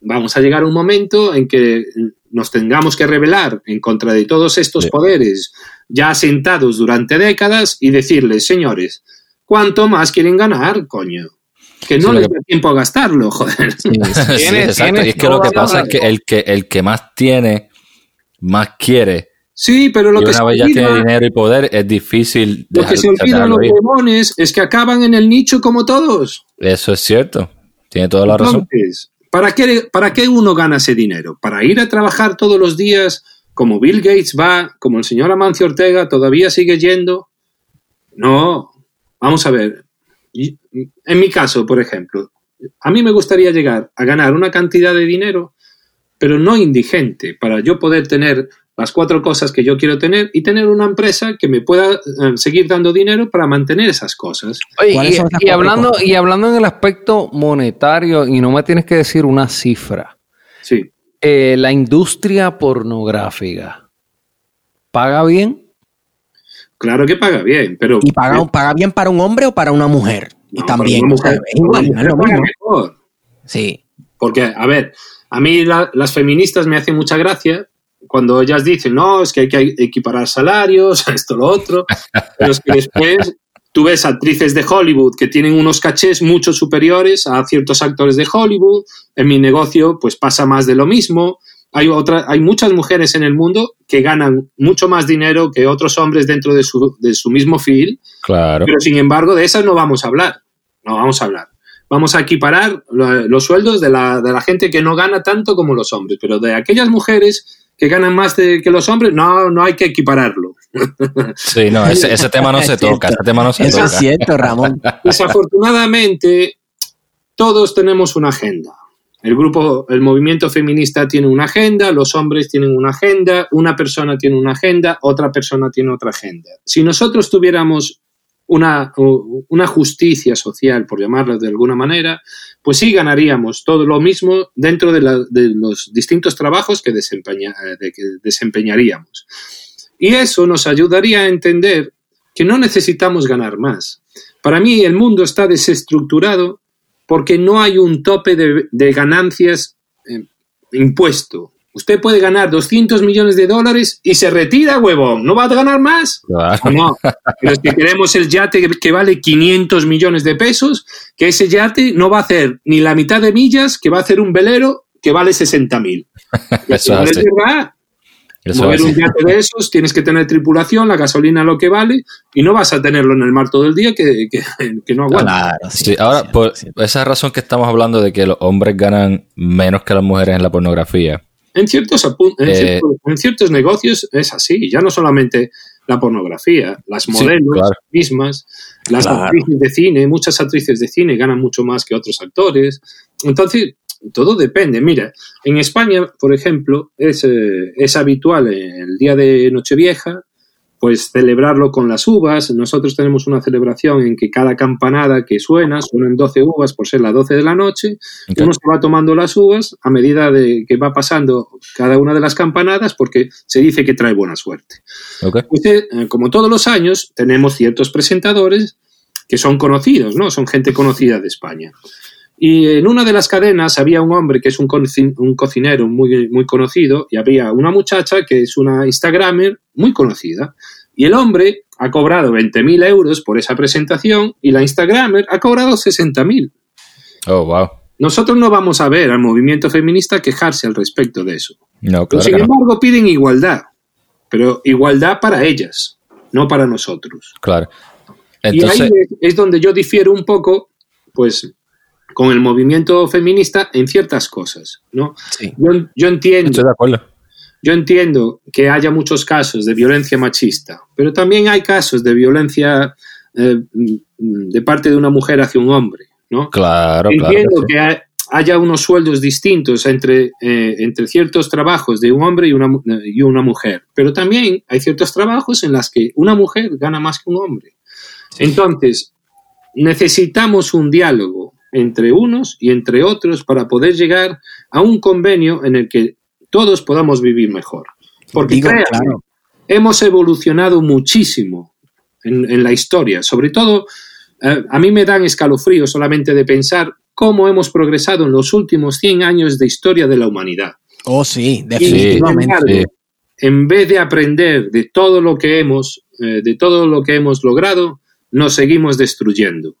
Speaker 7: vamos a llegar a un momento en que nos tengamos que rebelar en contra de todos estos
Speaker 6: Sí.
Speaker 7: poderes ya asentados durante décadas y decirles, señores, ¿cuánto más quieren ganar, coño? Que no
Speaker 6: Sí,
Speaker 7: les
Speaker 6: que-
Speaker 7: da tiempo a gastarlo, joder.
Speaker 6: Sí,
Speaker 8: Tienes-
Speaker 6: exacto.
Speaker 8: tienes
Speaker 6: Y es que lo que pasa es que el que el que más tiene, más quiere.
Speaker 7: Sí, pero lo
Speaker 6: y
Speaker 7: que
Speaker 6: una
Speaker 7: se
Speaker 6: vez ya tiene dinero y poder, es difícil
Speaker 7: lo que
Speaker 6: dejar-
Speaker 7: se olvidan los demones es que acaban en el nicho como todos.
Speaker 6: Eso es cierto. Tiene toda la razón.
Speaker 7: Entonces, ¿para qué, ¿para qué uno gana ese dinero? ¿Para ir a trabajar todos los días como Bill Gates va, como el señor Amancio Ortega todavía sigue yendo? No, vamos a ver. En mi caso, por ejemplo, a mí me gustaría llegar a ganar una cantidad de dinero, pero no indigente, para yo poder tener las cuatro cosas que yo quiero tener y tener una empresa que me pueda eh, seguir dando dinero para mantener esas cosas.
Speaker 8: Oye,
Speaker 9: ¿Cuáles
Speaker 8: y, hablando,
Speaker 9: cosas?
Speaker 8: y hablando en el aspecto monetario, y no me tienes que decir una cifra,
Speaker 7: Sí.
Speaker 8: eh, la industria pornográfica, ¿paga bien?
Speaker 7: Claro que paga bien, pero...
Speaker 9: ¿Y paga, paga bien para un hombre o para una mujer? Y también,
Speaker 7: pero una
Speaker 9: o sea,
Speaker 7: mujer-
Speaker 9: es igual,
Speaker 7: una
Speaker 9: no es lo
Speaker 7: mujer paga
Speaker 9: mismo.
Speaker 7: mejor.
Speaker 9: Sí.
Speaker 7: Porque, a ver, a mí la- las feministas me hacen mucha gracia cuando ellas dicen, no, es que hay que equiparar salarios, esto, lo otro, pero es que después tú ves actrices de Hollywood que tienen unos cachés mucho superiores a ciertos actores de Hollywood, en mi negocio pues pasa más de lo mismo, hay, otra, hay muchas mujeres en el mundo que ganan mucho más dinero que otros hombres dentro de su, de su mismo field,
Speaker 6: Claro.
Speaker 7: pero sin embargo, de esas no vamos a hablar. No vamos a hablar. Vamos a equiparar lo- los sueldos de la, de la gente que no gana tanto como los hombres, pero de aquellas mujeres que ganan más de- que los hombres, no, no hay que equipararlo.
Speaker 6: Sí, no, ese, ese tema no se toca. Ese tema no se
Speaker 9: Eso
Speaker 6: toca.
Speaker 9: es cierto, Ramón.
Speaker 7: Desafortunadamente, todos tenemos una agenda. El grupo, el movimiento feminista tiene una agenda, los hombres tienen una agenda, una persona tiene una agenda, otra persona tiene otra agenda. Si nosotros tuviéramos una, una justicia social, por llamarlo de alguna manera, pues sí ganaríamos todo lo mismo dentro de, la- de los distintos trabajos que, desempeña- de que desempeñaríamos. Y eso nos ayudaría a entender que no necesitamos ganar más. Para mí el mundo está desestructurado porque no hay un tope de, de ganancias eh, impuesto. Usted puede ganar 200 millones de dólares y se retira, huevón. ¿No va a ganar más?
Speaker 6: Claro.
Speaker 7: ¿O no? Pero si queremos el yate que- vale 500 millones de pesos, que ese yate no va a hacer ni la mitad de millas, que va a hacer un velero que vale 60 mil.
Speaker 6: Eso es
Speaker 7: verdad.
Speaker 6: Eso
Speaker 7: Mover un yate de esos, tienes que tener tripulación, la gasolina lo que vale, y no vas a tenerlo en el mar todo el día que, que- que no aguanta.
Speaker 9: Claro,
Speaker 6: Sí, ahora, por esa razón que estamos hablando de que los hombres ganan menos que las mujeres en la pornografía.
Speaker 7: En ciertos, en,
Speaker 6: Eh,
Speaker 7: ciertos, en ciertos negocios es así, ya no solamente la pornografía, las
Speaker 6: Sí,
Speaker 7: modelos
Speaker 6: claro.
Speaker 7: mismas, las
Speaker 9: Claro.
Speaker 7: actrices de cine, muchas actrices de cine ganan mucho más que otros actores. Entonces, todo depende. Mira, en España, por ejemplo, es, eh, es habitual el día de Nochevieja, pues celebrarlo con las uvas. Nosotros tenemos una celebración en que cada campanada que suena, suenan 12 uvas por ser las 12 de la noche, uno se va tomando las uvas a medida de que va pasando cada una de las campanadas porque se dice que trae buena suerte. Pues, eh, como todos los años, tenemos ciertos presentadores que son conocidos, ¿no? Son gente conocida de España. Y en una de las cadenas había un hombre que es un, un cocinero muy, muy conocido y había una muchacha que es una Instagramer muy conocida. Y el hombre ha cobrado 20.000 euros por esa presentación y la Instagramer ha cobrado 60.000.
Speaker 6: Oh, wow.
Speaker 7: Nosotros no vamos a ver al movimiento feminista quejarse al respecto de eso.
Speaker 6: No,
Speaker 7: Pero,
Speaker 6: claro
Speaker 7: sin
Speaker 6: no.
Speaker 7: embargo, piden igualdad, pero igualdad para ellas, no para nosotros.
Speaker 6: Claro.
Speaker 7: y ahí es, es donde yo difiero un poco, pues, con el movimiento feminista en ciertas cosas, ¿no?
Speaker 9: Sí.
Speaker 7: Yo, yo entiendo,
Speaker 6: estoy de acuerdo.
Speaker 7: yo entiendo que haya muchos casos de violencia machista, pero también hay casos de violencia eh, de parte de una mujer hacia un hombre, ¿no?
Speaker 6: Claro, claro.
Speaker 7: Entiendo
Speaker 6: que sí.
Speaker 7: que ha- haya unos sueldos distintos entre, eh, entre ciertos trabajos de un hombre y una, y una mujer, pero también hay ciertos trabajos en los que una mujer gana más que un hombre. Entonces, necesitamos un diálogo entre unos y entre otros para poder llegar a un convenio en el que todos podamos vivir mejor. Porque
Speaker 9: Digo,
Speaker 7: créanme,
Speaker 9: claro.
Speaker 7: hemos evolucionado muchísimo en, en la historia. Sobre todo, eh, a mí me dan escalofríos solamente de pensar cómo hemos progresado en los últimos 100 años de historia de la humanidad.
Speaker 9: Oh, sí,
Speaker 7: Y,
Speaker 9: definitivamente.
Speaker 7: embargo,
Speaker 6: sí.
Speaker 7: en vez de aprender de todo lo que hemos, eh, de todo lo que hemos logrado, nos seguimos destruyendo.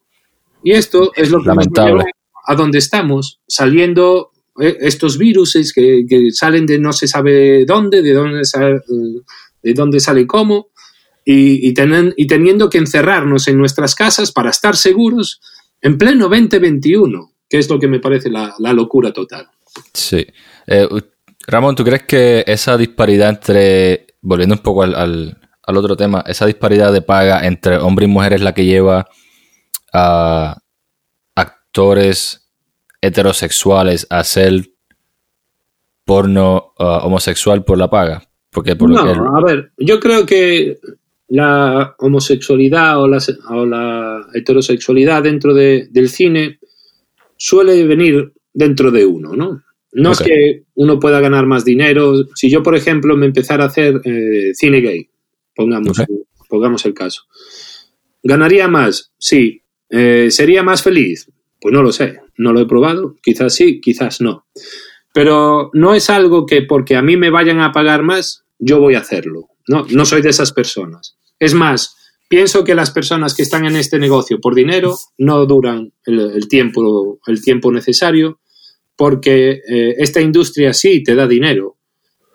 Speaker 7: Y esto es lo que nos
Speaker 6: Lamentable.
Speaker 7: lleva a donde estamos, saliendo eh, estos virus que, que salen de no se sabe dónde, de dónde, sa- eh, de dónde sale cómo, y, y, tenen- y teniendo que encerrarnos en nuestras casas para estar seguros en pleno 2021, que es lo que me parece la, la locura total.
Speaker 6: Sí. Eh, Ramón, ¿tú crees que esa disparidad entre, volviendo un poco al, al- al otro tema, esa disparidad de paga entre hombres y mujeres es la que lleva a actores heterosexuales a hacer porno ah, homosexual por la paga? Porque por lo que-
Speaker 7: No, a ver, yo creo que la homosexualidad o la, o la heterosexualidad dentro de- del cine suele venir dentro de uno, ¿no? No es que uno pueda ganar más dinero. Si yo, por ejemplo, me empezara a hacer eh, cine gay, pongamos, pongamos el caso, ¿ganaría más? Sí. Eh, ¿Sería más feliz? Pues no lo sé, no lo he probado, quizás sí, quizás no. Pero no es algo que porque a mí me vayan a pagar más, yo voy a hacerlo. No, no soy de esas personas. Es más, pienso que las personas que están en este negocio por dinero no duran el, el tiempo, el tiempo necesario porque eh, esta industria sí te da dinero,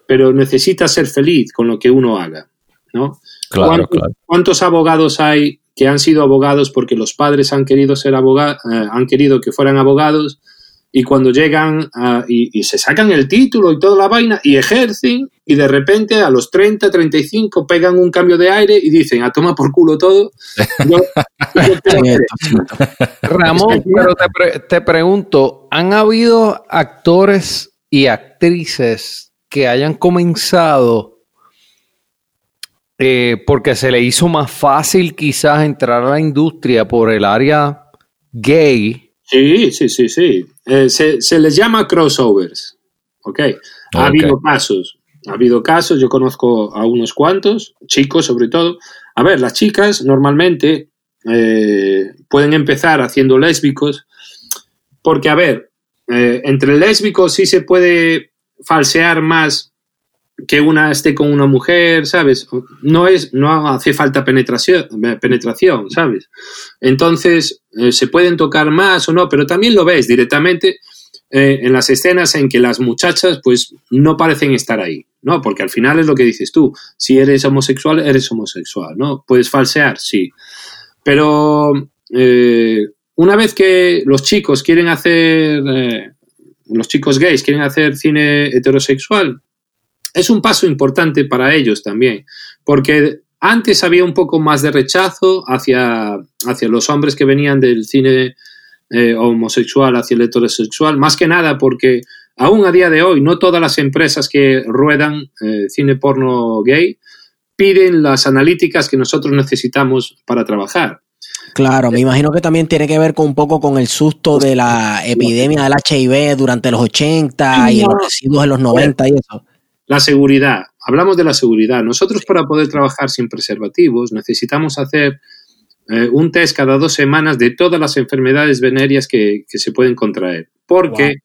Speaker 7: pero necesitas ser feliz con lo que uno haga. ¿no?
Speaker 6: Claro,
Speaker 7: ¿Cuántos,
Speaker 6: claro.
Speaker 7: cuántos abogados hay que han sido abogados porque los padres han querido ser abogados, han querido que fueran abogados y cuando llegan a- y, y se sacan el título y toda la vaina y ejercen y de repente a los 30, 35 pegan un cambio de aire y dicen, a toma por culo todo. Yo- yo quiero hacer esto".
Speaker 8: Ramón, pero te, pre- te pregunto, ¿han habido actores y actrices que hayan comenzado eh, porque se le hizo más fácil quizás entrar a la industria por el área gay?
Speaker 7: Sí, sí, sí, sí. Eh, se, se les llama crossovers. ¿Ok? Ha habido casos. Ha habido casos, yo conozco a unos cuantos, chicos sobre todo. A ver, las chicas normalmente eh, pueden empezar haciendo lésbicos, porque, a ver, entre lésbicos sí se puede falsear más que una esté con una mujer, ¿sabes? No es, no hace falta penetración, penetración ¿sabes? Entonces, eh, se pueden tocar más o no, pero también lo ves directamente eh, en las escenas en que las muchachas, pues, no parecen estar ahí, ¿no? Porque al final es lo que dices tú. Si eres homosexual, eres homosexual, ¿no? Puedes falsear, sí. Pero eh, una vez que los chicos quieren hacer, los chicos gays quieren hacer cine heterosexual, es un paso importante para ellos también, porque antes había un poco más de rechazo hacia, hacia los hombres que venían del cine eh, homosexual hacia el heterosexual, más que nada porque aún a día de hoy no todas las empresas que ruedan eh, cine porno gay piden las analíticas que nosotros necesitamos para trabajar.
Speaker 9: Claro, me imagino que también tiene que ver con un poco con el susto de la epidemia del HIV durante los 80 y los residuos en los 90 y eso.
Speaker 7: La seguridad. Hablamos de la seguridad. Nosotros para poder trabajar sin preservativos necesitamos hacer eh, un test cada dos semanas de todas las enfermedades venéreas que, que se pueden contraer. Porque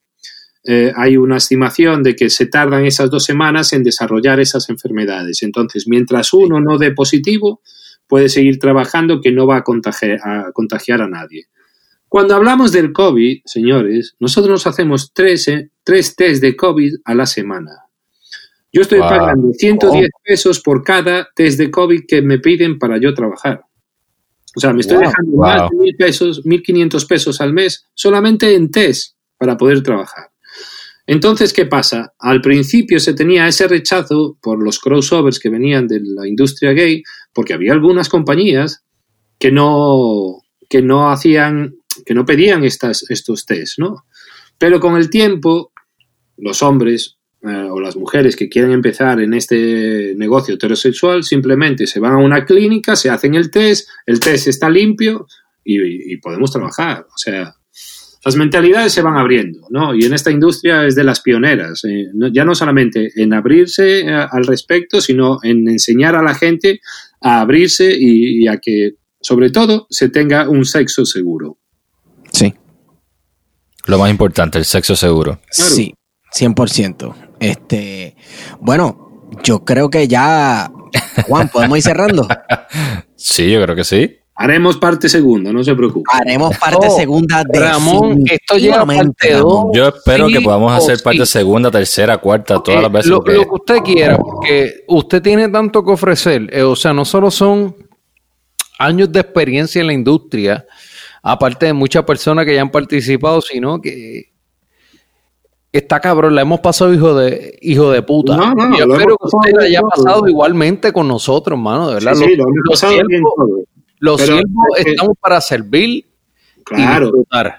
Speaker 7: eh, hay una estimación de que se tardan esas dos semanas en desarrollar esas enfermedades. Entonces, mientras uno no dé positivo, puede seguir trabajando que no va a contagiar a, contagiar a nadie. Cuando hablamos del COVID, señores, nosotros nos hacemos tres, eh, tres test de COVID a la semana. Yo estoy
Speaker 6: Wow.
Speaker 7: pagando 110 pesos por cada test de COVID que me piden para yo trabajar. O sea, me estoy
Speaker 9: Wow.
Speaker 7: dejando
Speaker 6: Wow.
Speaker 7: más de 1.000 pesos, 1.500 pesos al mes solamente en test para poder trabajar. Entonces, ¿qué pasa? Al principio se tenía ese rechazo por los crossovers que venían de la industria gay, porque había algunas compañías que no, que no hacían, que no pedían estas, estos test, ¿no? Pero con el tiempo, los hombres eh, o las mujeres que quieren empezar en este negocio heterosexual simplemente se van a una clínica, se hacen el test, el test está limpio y, y podemos trabajar. O sea, las mentalidades se van abriendo, ¿no? Y en esta industria es de las pioneras, eh, no- ya no solamente en abrirse eh, al respecto, sino en enseñar a la gente a abrirse y, y a que, sobre todo, se tenga un sexo seguro.
Speaker 9: Sí.
Speaker 6: Lo más importante, el sexo seguro.
Speaker 7: Claro.
Speaker 9: Sí, 100%. Este, bueno, yo creo que ya, Juan, podemos ir cerrando.
Speaker 6: Sí, yo creo que sí.
Speaker 7: Haremos parte segunda, no se preocupe.
Speaker 9: Haremos parte
Speaker 8: Oh,
Speaker 9: segunda de
Speaker 8: Ramón, esto llega a parte dos.
Speaker 6: Yo espero
Speaker 8: Sí
Speaker 6: que podamos hacer
Speaker 8: sí.
Speaker 6: parte segunda, tercera, cuarta, todas las veces
Speaker 8: lo,
Speaker 6: que...
Speaker 8: lo que usted quiera, porque usted tiene tanto que ofrecer. eh, o sea, no solo son años de experiencia en la industria, aparte de muchas personas que ya han participado, sino que está cabrón, la hemos pasado hijo de hijo de puta.
Speaker 7: No, no,
Speaker 8: Y yo espero que usted
Speaker 7: pasado
Speaker 8: la haya
Speaker 7: todo.
Speaker 8: pasado igualmente con nosotros, mano, de verdad.
Speaker 7: Sí,
Speaker 8: Los-
Speaker 7: sí, lo hemos
Speaker 8: los
Speaker 7: pasado bien
Speaker 8: siervos-
Speaker 7: todo.
Speaker 8: los siervos
Speaker 7: es que-
Speaker 8: estamos para servir y
Speaker 7: Claro,
Speaker 8: disfrutar.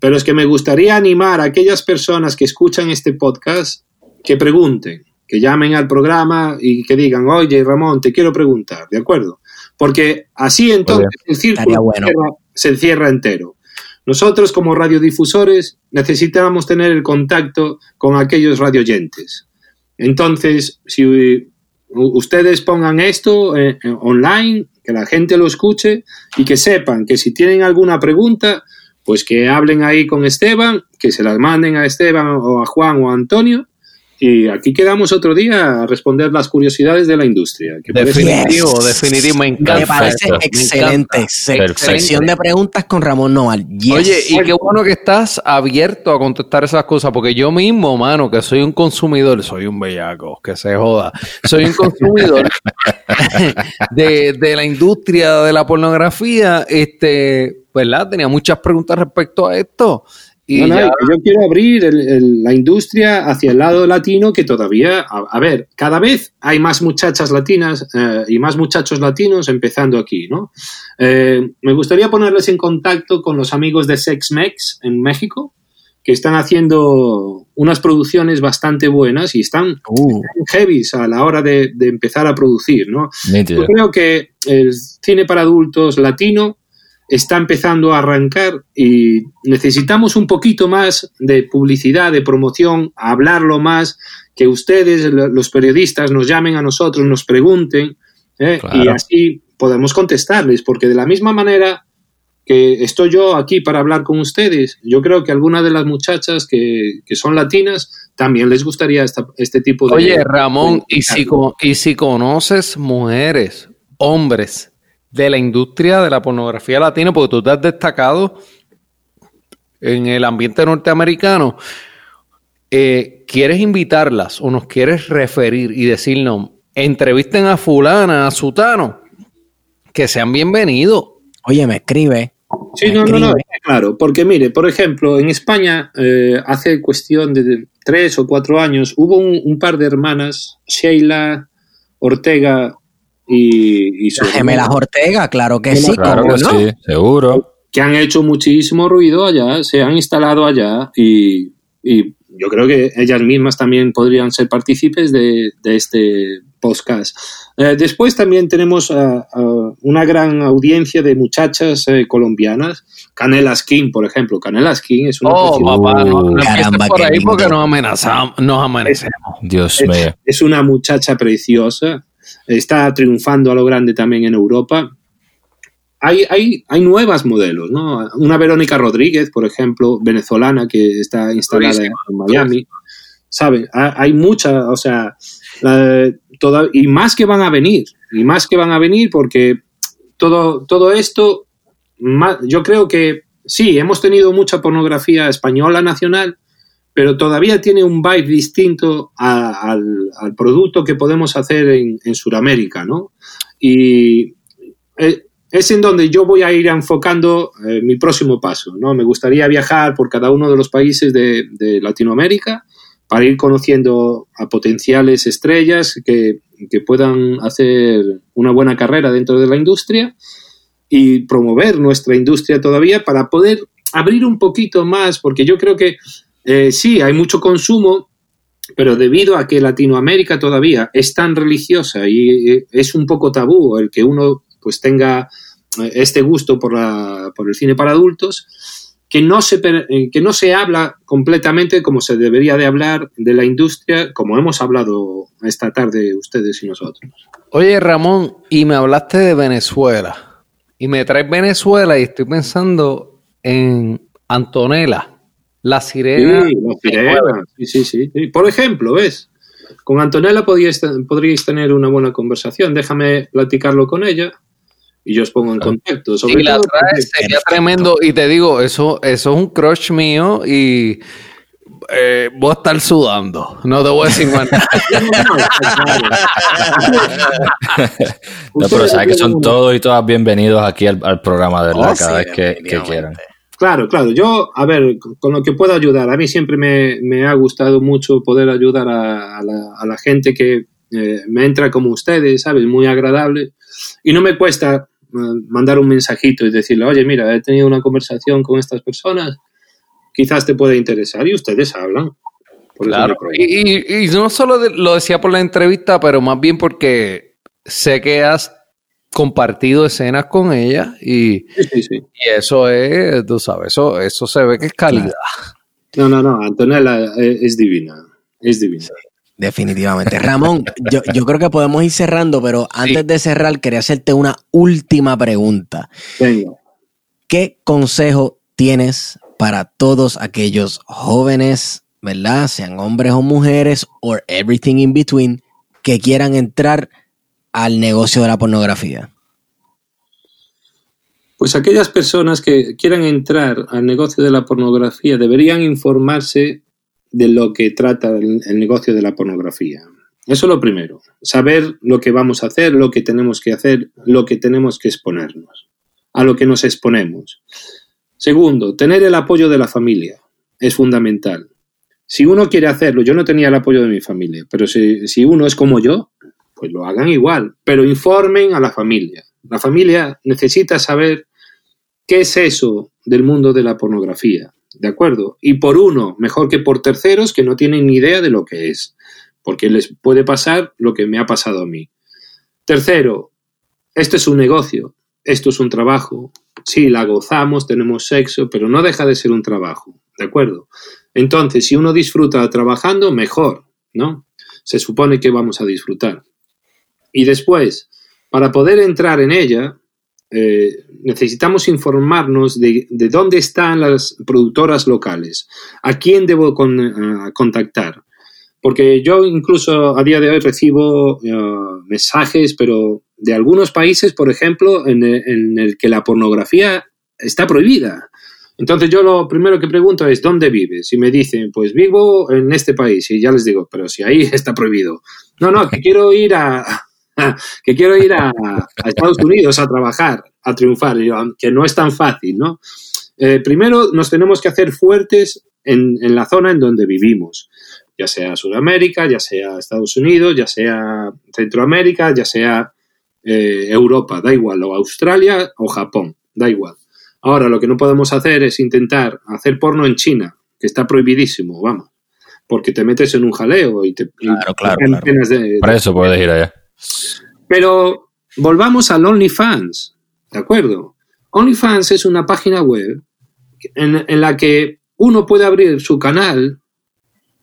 Speaker 7: pero es que me gustaría animar a aquellas personas que escuchan este podcast que pregunten, que llamen al programa y que digan, oye Ramón, te quiero preguntar, ¿de acuerdo? Porque así entonces el círculo
Speaker 9: bueno.
Speaker 7: se cierra- se encierra entero. Nosotros como radiodifusores necesitamos tener el contacto con aquellos radioyentes. Entonces, si ustedes pongan esto eh, eh, online, que la gente lo escuche y que sepan que si tienen alguna pregunta, pues que hablen ahí con Esteban, que se las manden a Esteban o a Juan o a Antonio. Y aquí quedamos otro día a responder las curiosidades de la industria. que
Speaker 8: Definitivo,
Speaker 9: Yes.
Speaker 8: definitivo, me encanta.
Speaker 9: Me parece excelente.
Speaker 8: Me
Speaker 6: Perfecto.
Speaker 9: Sección de preguntas con Ramón Noval. Yes.
Speaker 8: Oye, y qué bueno que estás abierto a contestar esas cosas, porque yo mismo, mano, que soy un consumidor, soy un bellaco, que se joda, soy un consumidor de, de la industria de la pornografía, este, ¿verdad? Tenía muchas preguntas respecto a esto. Y
Speaker 7: No, no,
Speaker 8: ya-
Speaker 7: yo quiero abrir el- el- la industria hacia el lado latino que todavía, a, a ver, cada vez hay más muchachas latinas eh, y más muchachos latinos empezando aquí, ¿no? Eh, me gustaría ponerles en contacto con los amigos de Sex Mex en México, que están haciendo unas producciones bastante buenas y están
Speaker 9: Uh,
Speaker 7: heavies a la hora de, de empezar a producir, ¿no? Yo creo que el cine para adultos latino está empezando a arrancar y necesitamos un poquito más de publicidad, de promoción, hablarlo más, que ustedes, lo- los periodistas, nos llamen a nosotros, nos pregunten ¿eh?
Speaker 6: Claro.
Speaker 7: y así podemos contestarles, porque de la misma manera que estoy yo aquí para hablar con ustedes, yo creo que algunas de las muchachas que, que son latinas también les gustaría esta- este tipo de...
Speaker 8: Oye, Ramón, y si, y si conoces mujeres, hombres de la industria de la pornografía latina, porque tú te has destacado en el ambiente norteamericano, eh, ¿quieres invitarlas o nos quieres referir y decirnos, entrevisten a fulana, a sutano, que sean bienvenidos?
Speaker 9: oye, me escribe.
Speaker 7: Sí,
Speaker 9: me
Speaker 7: no, no, no, claro, porque mire, por ejemplo, en España eh, hace cuestión de tres o cuatro años hubo un, un par de hermanas, Sheila Ortega y, y
Speaker 9: Las gemelas
Speaker 7: hermana,
Speaker 9: Ortega, claro que sí,
Speaker 6: Claro que
Speaker 9: no.
Speaker 6: sí, seguro.
Speaker 7: que han hecho muchísimo ruido allá, se han instalado allá y, y yo creo que ellas mismas también podrían ser partícipes de, de este podcast. Eh, después también tenemos una gran audiencia de muchachas eh, colombianas. Canela Skin, por ejemplo. Canela Skin es una
Speaker 8: Oh,
Speaker 7: preciosa-
Speaker 8: papá, no,
Speaker 9: Caramba,
Speaker 8: por ahí porque nos amenazamos, nos amanecemos.
Speaker 6: Dios
Speaker 7: es,
Speaker 6: mío.
Speaker 7: es una muchacha preciosa, está triunfando a lo grande también en Europa. Hay, hay, hay nuevas modelos, ¿no? Una Verónica Rodríguez, por ejemplo, venezolana, que está instalada en Miami. ¿Saben? Ha- Hay muchas, o sea, la- toda- y más que van a venir, y más que van a venir porque todo, todo esto, yo creo que sí, hemos tenido mucha pornografía española nacional, pero todavía tiene un vibe distinto a- al, producto que podemos hacer en, en Sudamérica, ¿no? Y eh, es en donde yo voy a ir enfocando eh, mi próximo paso, ¿no? Me gustaría viajar por cada uno de los países de, de Latinoamérica para ir conociendo a potenciales estrellas que, que puedan hacer una buena carrera dentro de la industria y promover nuestra industria todavía para poder abrir un poquito más, porque yo creo que eh, sí, hay mucho consumo, pero debido a que Latinoamérica todavía es tan religiosa y eh, es un poco tabú el que uno pues tenga eh, este gusto por, la, por el cine para adultos, que no, se, que no se habla completamente como se debería de hablar de la industria, como hemos hablado esta tarde ustedes y nosotros.
Speaker 8: Oye, Ramón, y me hablaste de Venezuela. Y me traes Venezuela y estoy pensando en Antonella, la sirena.
Speaker 7: Sí, la sirena. Sí, sí, sí, sí. Por ejemplo, ¿ves? Con Antonella podíais, podríais tener una buena conversación. Déjame platicarlo con ella y yo os pongo en contacto. Sobre
Speaker 8: Si la
Speaker 7: todo
Speaker 8: traes, sería tremendo. Y te digo, eso, eso es un crush mío y eh, voy a estar sudando. No te voy a decir más.
Speaker 6: No, pero sabes que son todos y todas bienvenidos aquí al, al programa, de verdad,
Speaker 9: Oh,
Speaker 6: cada
Speaker 9: sí,
Speaker 6: vez que, quieran.
Speaker 7: Claro, claro. Yo, a ver, con- lo que puedo ayudar. A mí siempre me, me ha gustado mucho poder ayudar a, a la, a la gente que eh, me entra como ustedes, ¿sabes? Muy agradable. Y no me cuesta eh, mandar un mensajito y decirle, oye, mira, he tenido una conversación con estas personas, quizás te pueda interesar. Y ustedes hablan.
Speaker 8: Claro. Y, y- y no solo de- lo decía por la entrevista, pero más bien porque sé que has compartido escenas con ella y,
Speaker 7: Sí, sí, sí.
Speaker 8: y eso es, tú sabes, eso, eso se ve que es calidad.
Speaker 7: No, no, no. Antonella eh, es divina. Es divina.
Speaker 9: Definitivamente. Ramón, yo, yo creo que podemos ir cerrando, pero antes de cerrar, quería hacerte una última pregunta.
Speaker 7: Venga.
Speaker 9: ¿Qué consejo tienes para todos aquellos jóvenes, ¿verdad? Sean hombres o mujeres, o everything in between, que quieran entrar al negocio de la pornografía?
Speaker 7: Pues aquellas personas que quieran entrar al negocio de la pornografía deberían informarse de lo que trata el, negocio de la pornografía. Eso es lo primero. Saber lo que vamos a hacer, lo que tenemos que hacer, lo que tenemos que exponernos, a lo que nos exponemos. Segundo, tener el apoyo de la familia. es fundamental. Si uno quiere hacerlo, yo no tenía el apoyo de mi familia, pero si, si uno es como yo, pues lo hagan igual, pero informen a la familia. La familia necesita saber qué es eso del mundo de la pornografía, ¿de acuerdo? Y por uno, mejor que por terceros que no tienen ni idea de lo que es, porque les puede pasar lo que me ha pasado a mí. Tercero, esto es un negocio, esto es un trabajo. Sí, la gozamos, tenemos sexo, pero no deja de ser un trabajo, ¿de acuerdo? Entonces, si uno disfruta trabajando, mejor, ¿no? Se supone que vamos a disfrutar. Y después, para poder entrar en ella, eh, necesitamos informarnos de, de, dónde están las productoras locales, a quién debo uh, contactar. Porque yo incluso a día de hoy recibo uh, mensajes, pero de algunos países, por ejemplo, en en el, que la pornografía está prohibida. Entonces yo lo primero que pregunto es, ¿dónde vives? Y me dicen, pues vivo en este país. Y ya les digo, pero si ahí está prohibido. No, no, que quiero ir a, que quiero ir a, a, Estados Unidos a trabajar, a triunfar, que no es tan fácil, ¿no? Eh, primero nos tenemos que hacer fuertes en, en, la zona en donde vivimos, ya sea Sudamérica, ya sea Estados Unidos, ya sea Centroamérica, ya sea eh, Europa, da igual, o Australia o Japón, da igual. Ahora, lo que no podemos hacer es intentar hacer porno en China, que está prohibidísimo, vamos, porque te metes en un jaleo y te...
Speaker 6: Claro, claro, claro. De, Para eso puedes ir allá.
Speaker 7: Pero volvamos al OnlyFans, ¿de acuerdo? OnlyFans es una página web en, la que uno puede abrir su canal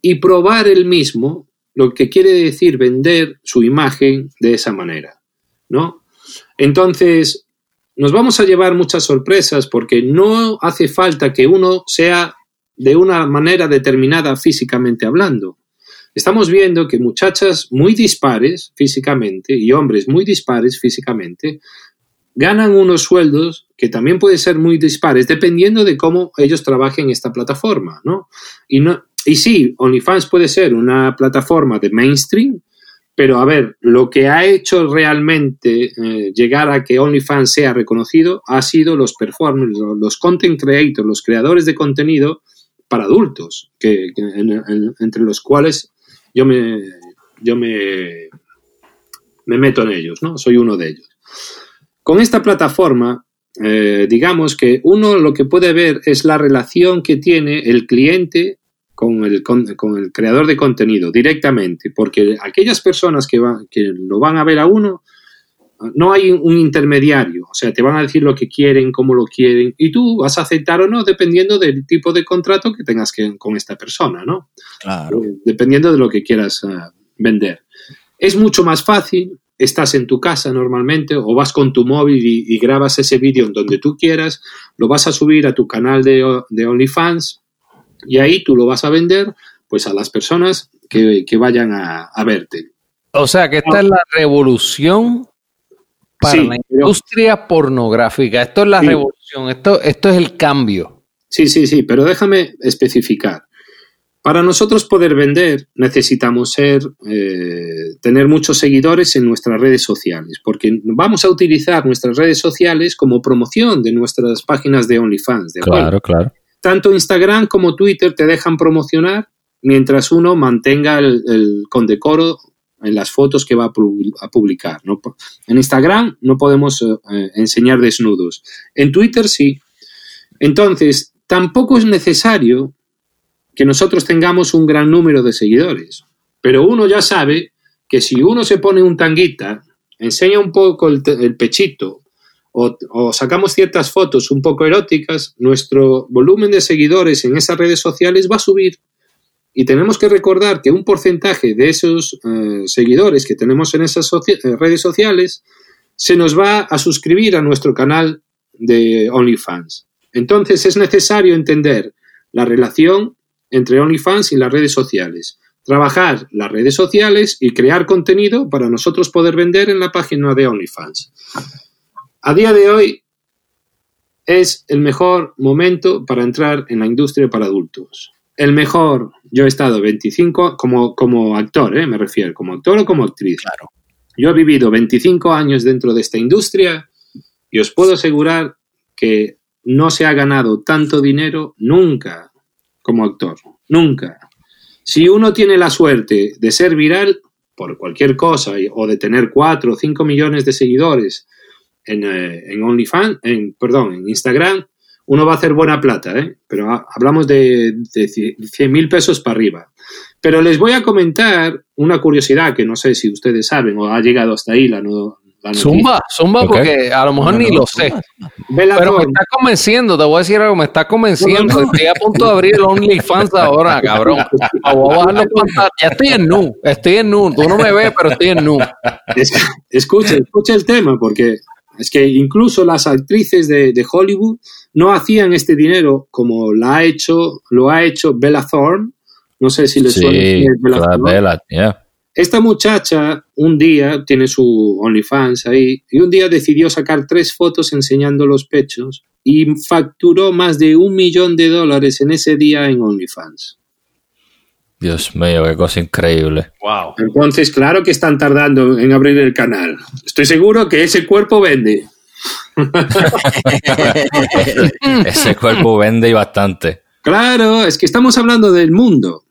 Speaker 7: y probar el mismo, lo que quiere decir vender su imagen de esa manera, ¿no? Entonces, nos vamos a llevar muchas sorpresas porque no hace falta que uno sea de una manera determinada físicamente hablando. Estamos viendo que muchachas muy dispares físicamente y hombres muy dispares físicamente ganan unos sueldos que también pueden ser muy dispares dependiendo de cómo ellos trabajen esta plataforma, ¿no? Y, no, y sí, OnlyFans puede ser una plataforma de mainstream, pero a ver, lo que ha hecho realmente eh, llegar a que OnlyFans sea reconocido ha sido los performers, los content creators, los creadores de contenido para adultos, que, que en, en, entre los cuales yo me, yo me, me meto en ellos, ¿no? Soy uno de ellos. Con esta plataforma, eh, digamos que uno lo que puede ver es la relación que tiene el cliente con el, con, con el creador de contenido directamente, porque aquellas personas que, va, que lo van a ver a uno, no hay un intermediario, o sea, te van a decir lo que quieren, cómo lo quieren, y tú vas a aceptar o no dependiendo del tipo de contrato que tengas que, con esta persona, ¿no?
Speaker 9: Claro.
Speaker 7: Dependiendo de lo que quieras uh, vender. Es mucho más fácil, estás en tu casa normalmente o vas con tu móvil y, y grabas ese vídeo en donde tú quieras, lo vas a subir a tu canal de, de OnlyFans y ahí tú lo vas a vender pues a las personas que, que vayan a, a verte.
Speaker 8: O sea que esta es la revolución para sí, la industria pero, pornográfica. Esto es la sí. revolución, esto, esto es el cambio.
Speaker 7: Sí, sí, sí, pero déjame especificar. Para nosotros poder vender necesitamos ser, eh, tener muchos seguidores en nuestras redes sociales, porque vamos a utilizar nuestras redes sociales como promoción de nuestras páginas de OnlyFans. ¿de
Speaker 6: claro, claro.
Speaker 7: Tanto Instagram como Twitter te dejan promocionar mientras uno mantenga el, el condecoro en las fotos que va a publicar. En Instagram no podemos eh, enseñar desnudos. En Twitter sí. Entonces, tampoco es necesario que nosotros tengamos un gran número de seguidores. Pero uno ya sabe que si uno se pone un tanguita, enseña un poco el, el pechito o, sacamos ciertas fotos un poco eróticas, nuestro volumen de seguidores en esas redes sociales va a subir. Y tenemos que recordar que un porcentaje de esos eh, seguidores que tenemos en esas eh, redes sociales se nos va a suscribir a nuestro canal de OnlyFans. Entonces es necesario entender la relación entre OnlyFans y las redes sociales. Trabajar las redes sociales y crear contenido para nosotros poder vender en la página de OnlyFans. A día de hoy es el mejor momento para entrar en la industria para adultos el mejor, yo he estado 25 como, como actor, ¿eh? me refiero, como actor o como actriz.
Speaker 9: Claro.
Speaker 7: Yo he vivido 25 años dentro de esta industria y os puedo asegurar que no se ha ganado tanto dinero nunca como actor. Nunca. Si uno tiene la suerte de ser viral por cualquier cosa o de tener 4 o 5 millones de seguidores en, eh, en OnlyFans, en, perdón, en Instagram, uno va a hacer buena plata, ¿eh? Pero ha- hablamos de, de 100 mil pesos para arriba. Pero les voy a comentar una curiosidad que no sé si ustedes saben o ha llegado hasta ahí la, no, la noticia.
Speaker 8: Zumba, zumba,
Speaker 6: Ok.
Speaker 8: porque a lo mejor
Speaker 9: No,
Speaker 8: ni
Speaker 9: no,
Speaker 8: lo
Speaker 9: zumba,
Speaker 8: sé. Pero me está convenciendo, te voy a decir algo, me está convenciendo.
Speaker 7: No, no, no.
Speaker 8: Estoy a punto de abrir el OnlyFans ahora, cabrón. Voy a bajar los pantalones. Ya estoy en nu, estoy en nu. Tú no me ves, pero estoy en nu.
Speaker 7: Es- escucha, escucha el tema, porque es que incluso las actrices de, de Hollywood no hacían este dinero como la ha hecho, lo ha hecho Bella Thorne. No sé si le suena
Speaker 6: Sí,
Speaker 7: es Bella.
Speaker 6: Bella, yeah.
Speaker 7: Esta muchacha un día tiene su OnlyFans ahí y un día decidió sacar tres fotos enseñando los pechos y facturó más de un millón de dólares en ese día en OnlyFans.
Speaker 6: Dios mío, qué cosa increíble.
Speaker 8: Wow.
Speaker 7: Entonces, claro que están tardando en abrir el canal. Estoy seguro que ese cuerpo vende.
Speaker 6: Ese cuerpo vende y bastante.
Speaker 7: Claro, es que estamos hablando del mundo.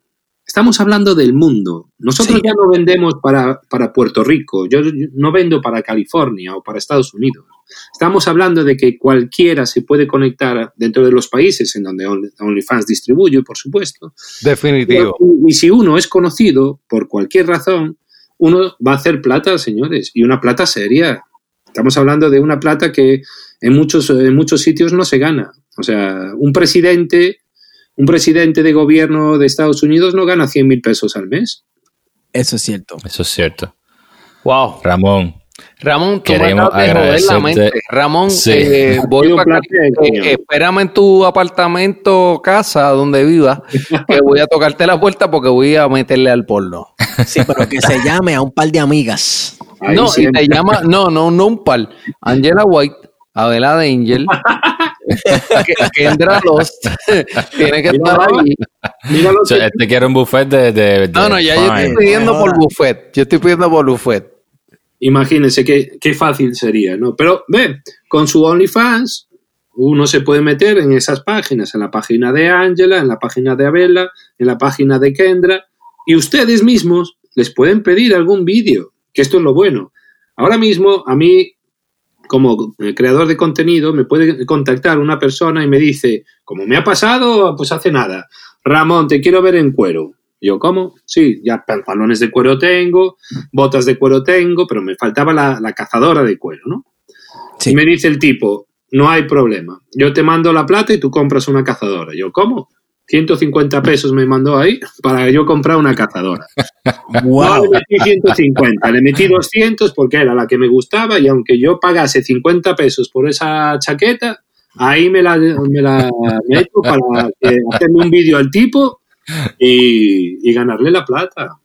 Speaker 7: Estamos hablando del mundo. Nosotros
Speaker 9: Sí.
Speaker 7: ya no vendemos para, para Puerto Rico, yo no vendo para California o para Estados Unidos. Estamos hablando de que cualquiera se puede conectar dentro de los países en donde Only- OnlyFans distribuye, por supuesto.
Speaker 8: Definitivo.
Speaker 7: Y, y si uno es conocido por cualquier razón, uno va a hacer plata, señores, y una plata seria. Estamos hablando de una plata que en muchos, en muchos sitios no se gana. O sea, un presidente, un presidente de gobierno de Estados Unidos no gana 100 mil pesos al mes.
Speaker 9: Eso es cierto.
Speaker 6: Eso es cierto.
Speaker 8: Wow.
Speaker 6: Ramón,
Speaker 8: Ramón, tú
Speaker 6: Queremos
Speaker 8: la mente. Ramón,
Speaker 6: Sí.
Speaker 8: eh, voy
Speaker 7: placer, señor.
Speaker 8: espérame en tu apartamento, casa, donde vivas, que voy a tocarte la puerta porque voy a meterle al porno.
Speaker 9: Sí, pero que se llame a un par de amigas.
Speaker 7: Ahí
Speaker 8: no, y te llama, no, no, no un par. Angela White, Abela de Angel, que- Kendra Lost, tiene que estar ahí.
Speaker 6: O sea,
Speaker 7: que-
Speaker 6: este quiere un buffet de, de- de
Speaker 8: No, no, ya yo estoy pidiendo por buffet. Yo estoy pidiendo por buffet.
Speaker 7: Imagínense qué, qué fácil sería, ¿no? Pero ve, con su OnlyFans, uno se puede meter en esas páginas, en la página de Angela, en la página de Abela, en la página de Kendra, y ustedes mismos les pueden pedir algún vídeo, que esto es lo bueno. Ahora mismo, a mí, como eh, creador de contenido, me puede contactar una persona y me dice, como me ha pasado, pues hace nada, Ramón, te quiero ver en cuero. Yo, ¿cómo? Sí, ya pantalones de cuero tengo, botas de cuero tengo, pero me faltaba la, la cazadora de cuero, ¿no?
Speaker 9: Sí.
Speaker 7: Y me dice el tipo, no hay problema, yo te mando la plata y tú compras una cazadora. Yo, ¿cómo? 150 pesos me mandó ahí para yo comprar una cazadora. No
Speaker 9: Wow.
Speaker 7: le metí 150, le metí 200 porque era la que me gustaba y aunque yo pagase 50 pesos por esa chaqueta, ahí me la, me la meto para que- hacerle un vídeo al tipo y, y ganarle la plata.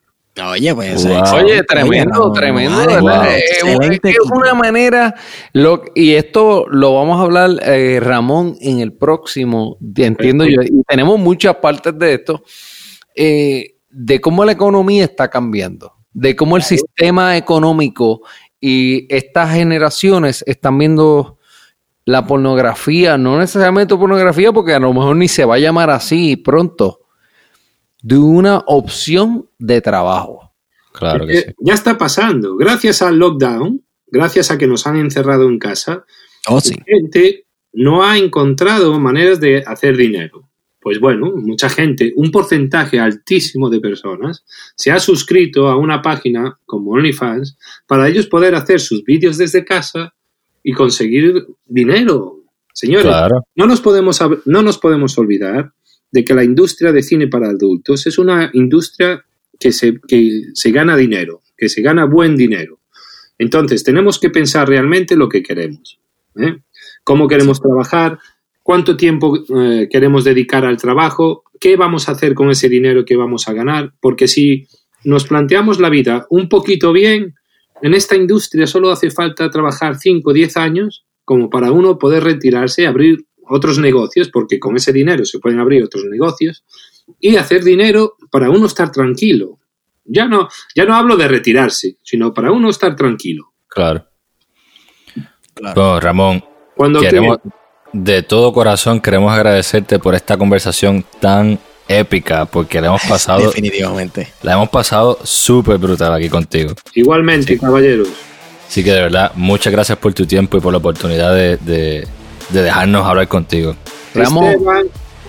Speaker 9: Oye, pues.
Speaker 6: Wow.
Speaker 9: eh,
Speaker 8: Oye, tremendo,
Speaker 9: no,
Speaker 8: tremendo. Es, una manera, lo, y esto lo vamos a hablar, eh, Ramón, en el próximo, entiendo yo, y tenemos muchas partes de esto, eh, de cómo la economía está cambiando, de cómo el sistema económico y estas generaciones están viendo la pornografía, no necesariamente pornografía, porque a lo mejor ni se va a llamar así pronto, de una opción de trabajo.
Speaker 6: Claro que
Speaker 7: Eh,
Speaker 6: sí.
Speaker 7: Ya está pasando. Gracias al lockdown, gracias a que nos han encerrado en casa,
Speaker 9: Oh, sí.
Speaker 7: gente no ha encontrado maneras de hacer dinero. Pues bueno, mucha gente, un porcentaje altísimo de personas, se ha suscrito a una página como OnlyFans para ellos poder hacer sus vídeos desde casa y conseguir dinero. Señores,
Speaker 6: Claro.
Speaker 7: no, nos podemos, no nos podemos olvidar de que la industria de cine para adultos es una industria que se, que se gana dinero, que se gana buen dinero. Entonces, tenemos que pensar realmente lo que queremos. ¿eh? ¿Cómo queremos trabajar? ¿Cuánto tiempo eh, queremos dedicar al trabajo? ¿Qué vamos a hacer con ese dinero que vamos a ganar? Porque si nos planteamos la vida un poquito bien, en esta industria solo hace falta trabajar 5 o 10 años como para uno poder retirarse y abrir otros negocios, porque con ese dinero se pueden abrir otros negocios, y hacer dinero para uno estar tranquilo. Ya no, ya no hablo de retirarse, sino para uno estar tranquilo.
Speaker 6: Claro.
Speaker 9: Claro.
Speaker 6: Bueno, Ramón,
Speaker 7: Cuando
Speaker 6: queremos, de todo corazón queremos agradecerte por esta conversación tan épica porque la hemos pasado,
Speaker 9: Definitivamente.
Speaker 6: la hemos pasado súper brutal aquí contigo.
Speaker 7: Igualmente, caballeros.
Speaker 6: Así que de verdad, muchas gracias por tu tiempo y por la oportunidad de, de- de dejarnos hablar contigo.
Speaker 8: Ramón.
Speaker 7: Esteban,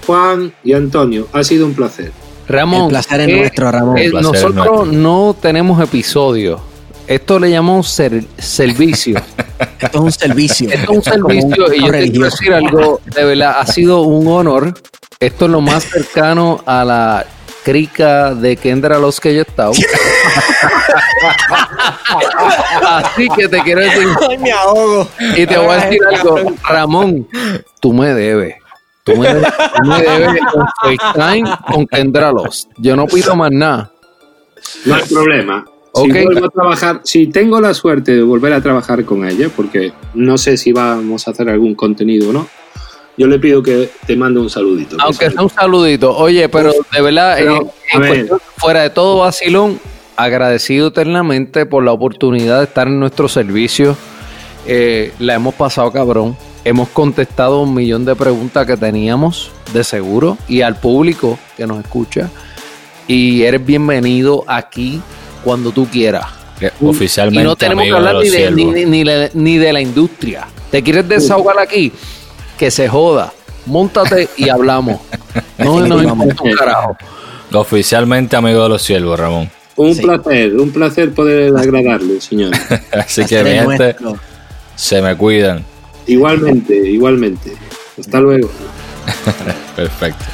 Speaker 7: Juan y Antonio, ha sido un placer.
Speaker 8: Ramón,
Speaker 9: El placer es
Speaker 8: eh,
Speaker 9: nuestro, Ramón.
Speaker 8: eh,
Speaker 6: El placer es
Speaker 8: nosotros
Speaker 6: nuestro.
Speaker 8: no tenemos episodios. Esto le llamamos ser- servicio.
Speaker 9: Esto es un servicio.
Speaker 8: Esto es un servicio y yo te quiero decir algo, de verdad, ha sido un honor. Esto es lo más cercano a la crica de Kendra Los que yo he estado. Así que te quiero decir,
Speaker 9: Ay, me ahogo.
Speaker 8: y te voy a decir algo, Ramón, tú me debes. Tú me debes, tú me debes un FaceTime con Kendra Los. Yo no pido más nada.
Speaker 7: No hay problema.
Speaker 8: Ok.
Speaker 7: Si vuelvo a trabajar, si tengo la suerte de volver a trabajar con ella, porque no sé si vamos a hacer algún contenido o no, yo le pido que te mande un saludito. que
Speaker 8: Aunque
Speaker 7: sea-
Speaker 8: un saludito. Oye, pero de verdad,
Speaker 7: Pero,
Speaker 8: eh,
Speaker 7: a
Speaker 8: en
Speaker 7: ver.
Speaker 8: cuestión- fuera de todo vacilón, agradecido eternamente por la oportunidad de estar en nuestro servicio. Eh, la hemos pasado cabrón. Hemos contestado un millón de preguntas que teníamos, de seguro, y al público que nos escucha. Y eres bienvenido aquí cuando tú quieras.
Speaker 6: Que
Speaker 8: Y
Speaker 6: Oficialmente,
Speaker 8: no tenemos que hablar
Speaker 6: de
Speaker 8: ni de, ni, ni de la industria. ¿Te quieres desahogar aquí? Que se joda. Móntate y hablamos. No nos importa un carajo.
Speaker 6: Oficialmente amigo de los siervos, Ramón.
Speaker 7: Un
Speaker 9: Sí.
Speaker 7: placer, un placer poder agradarle, señor.
Speaker 6: Así que mi gente, se me cuidan.
Speaker 7: igualmente, igualmente. Hasta luego.
Speaker 6: Perfecto.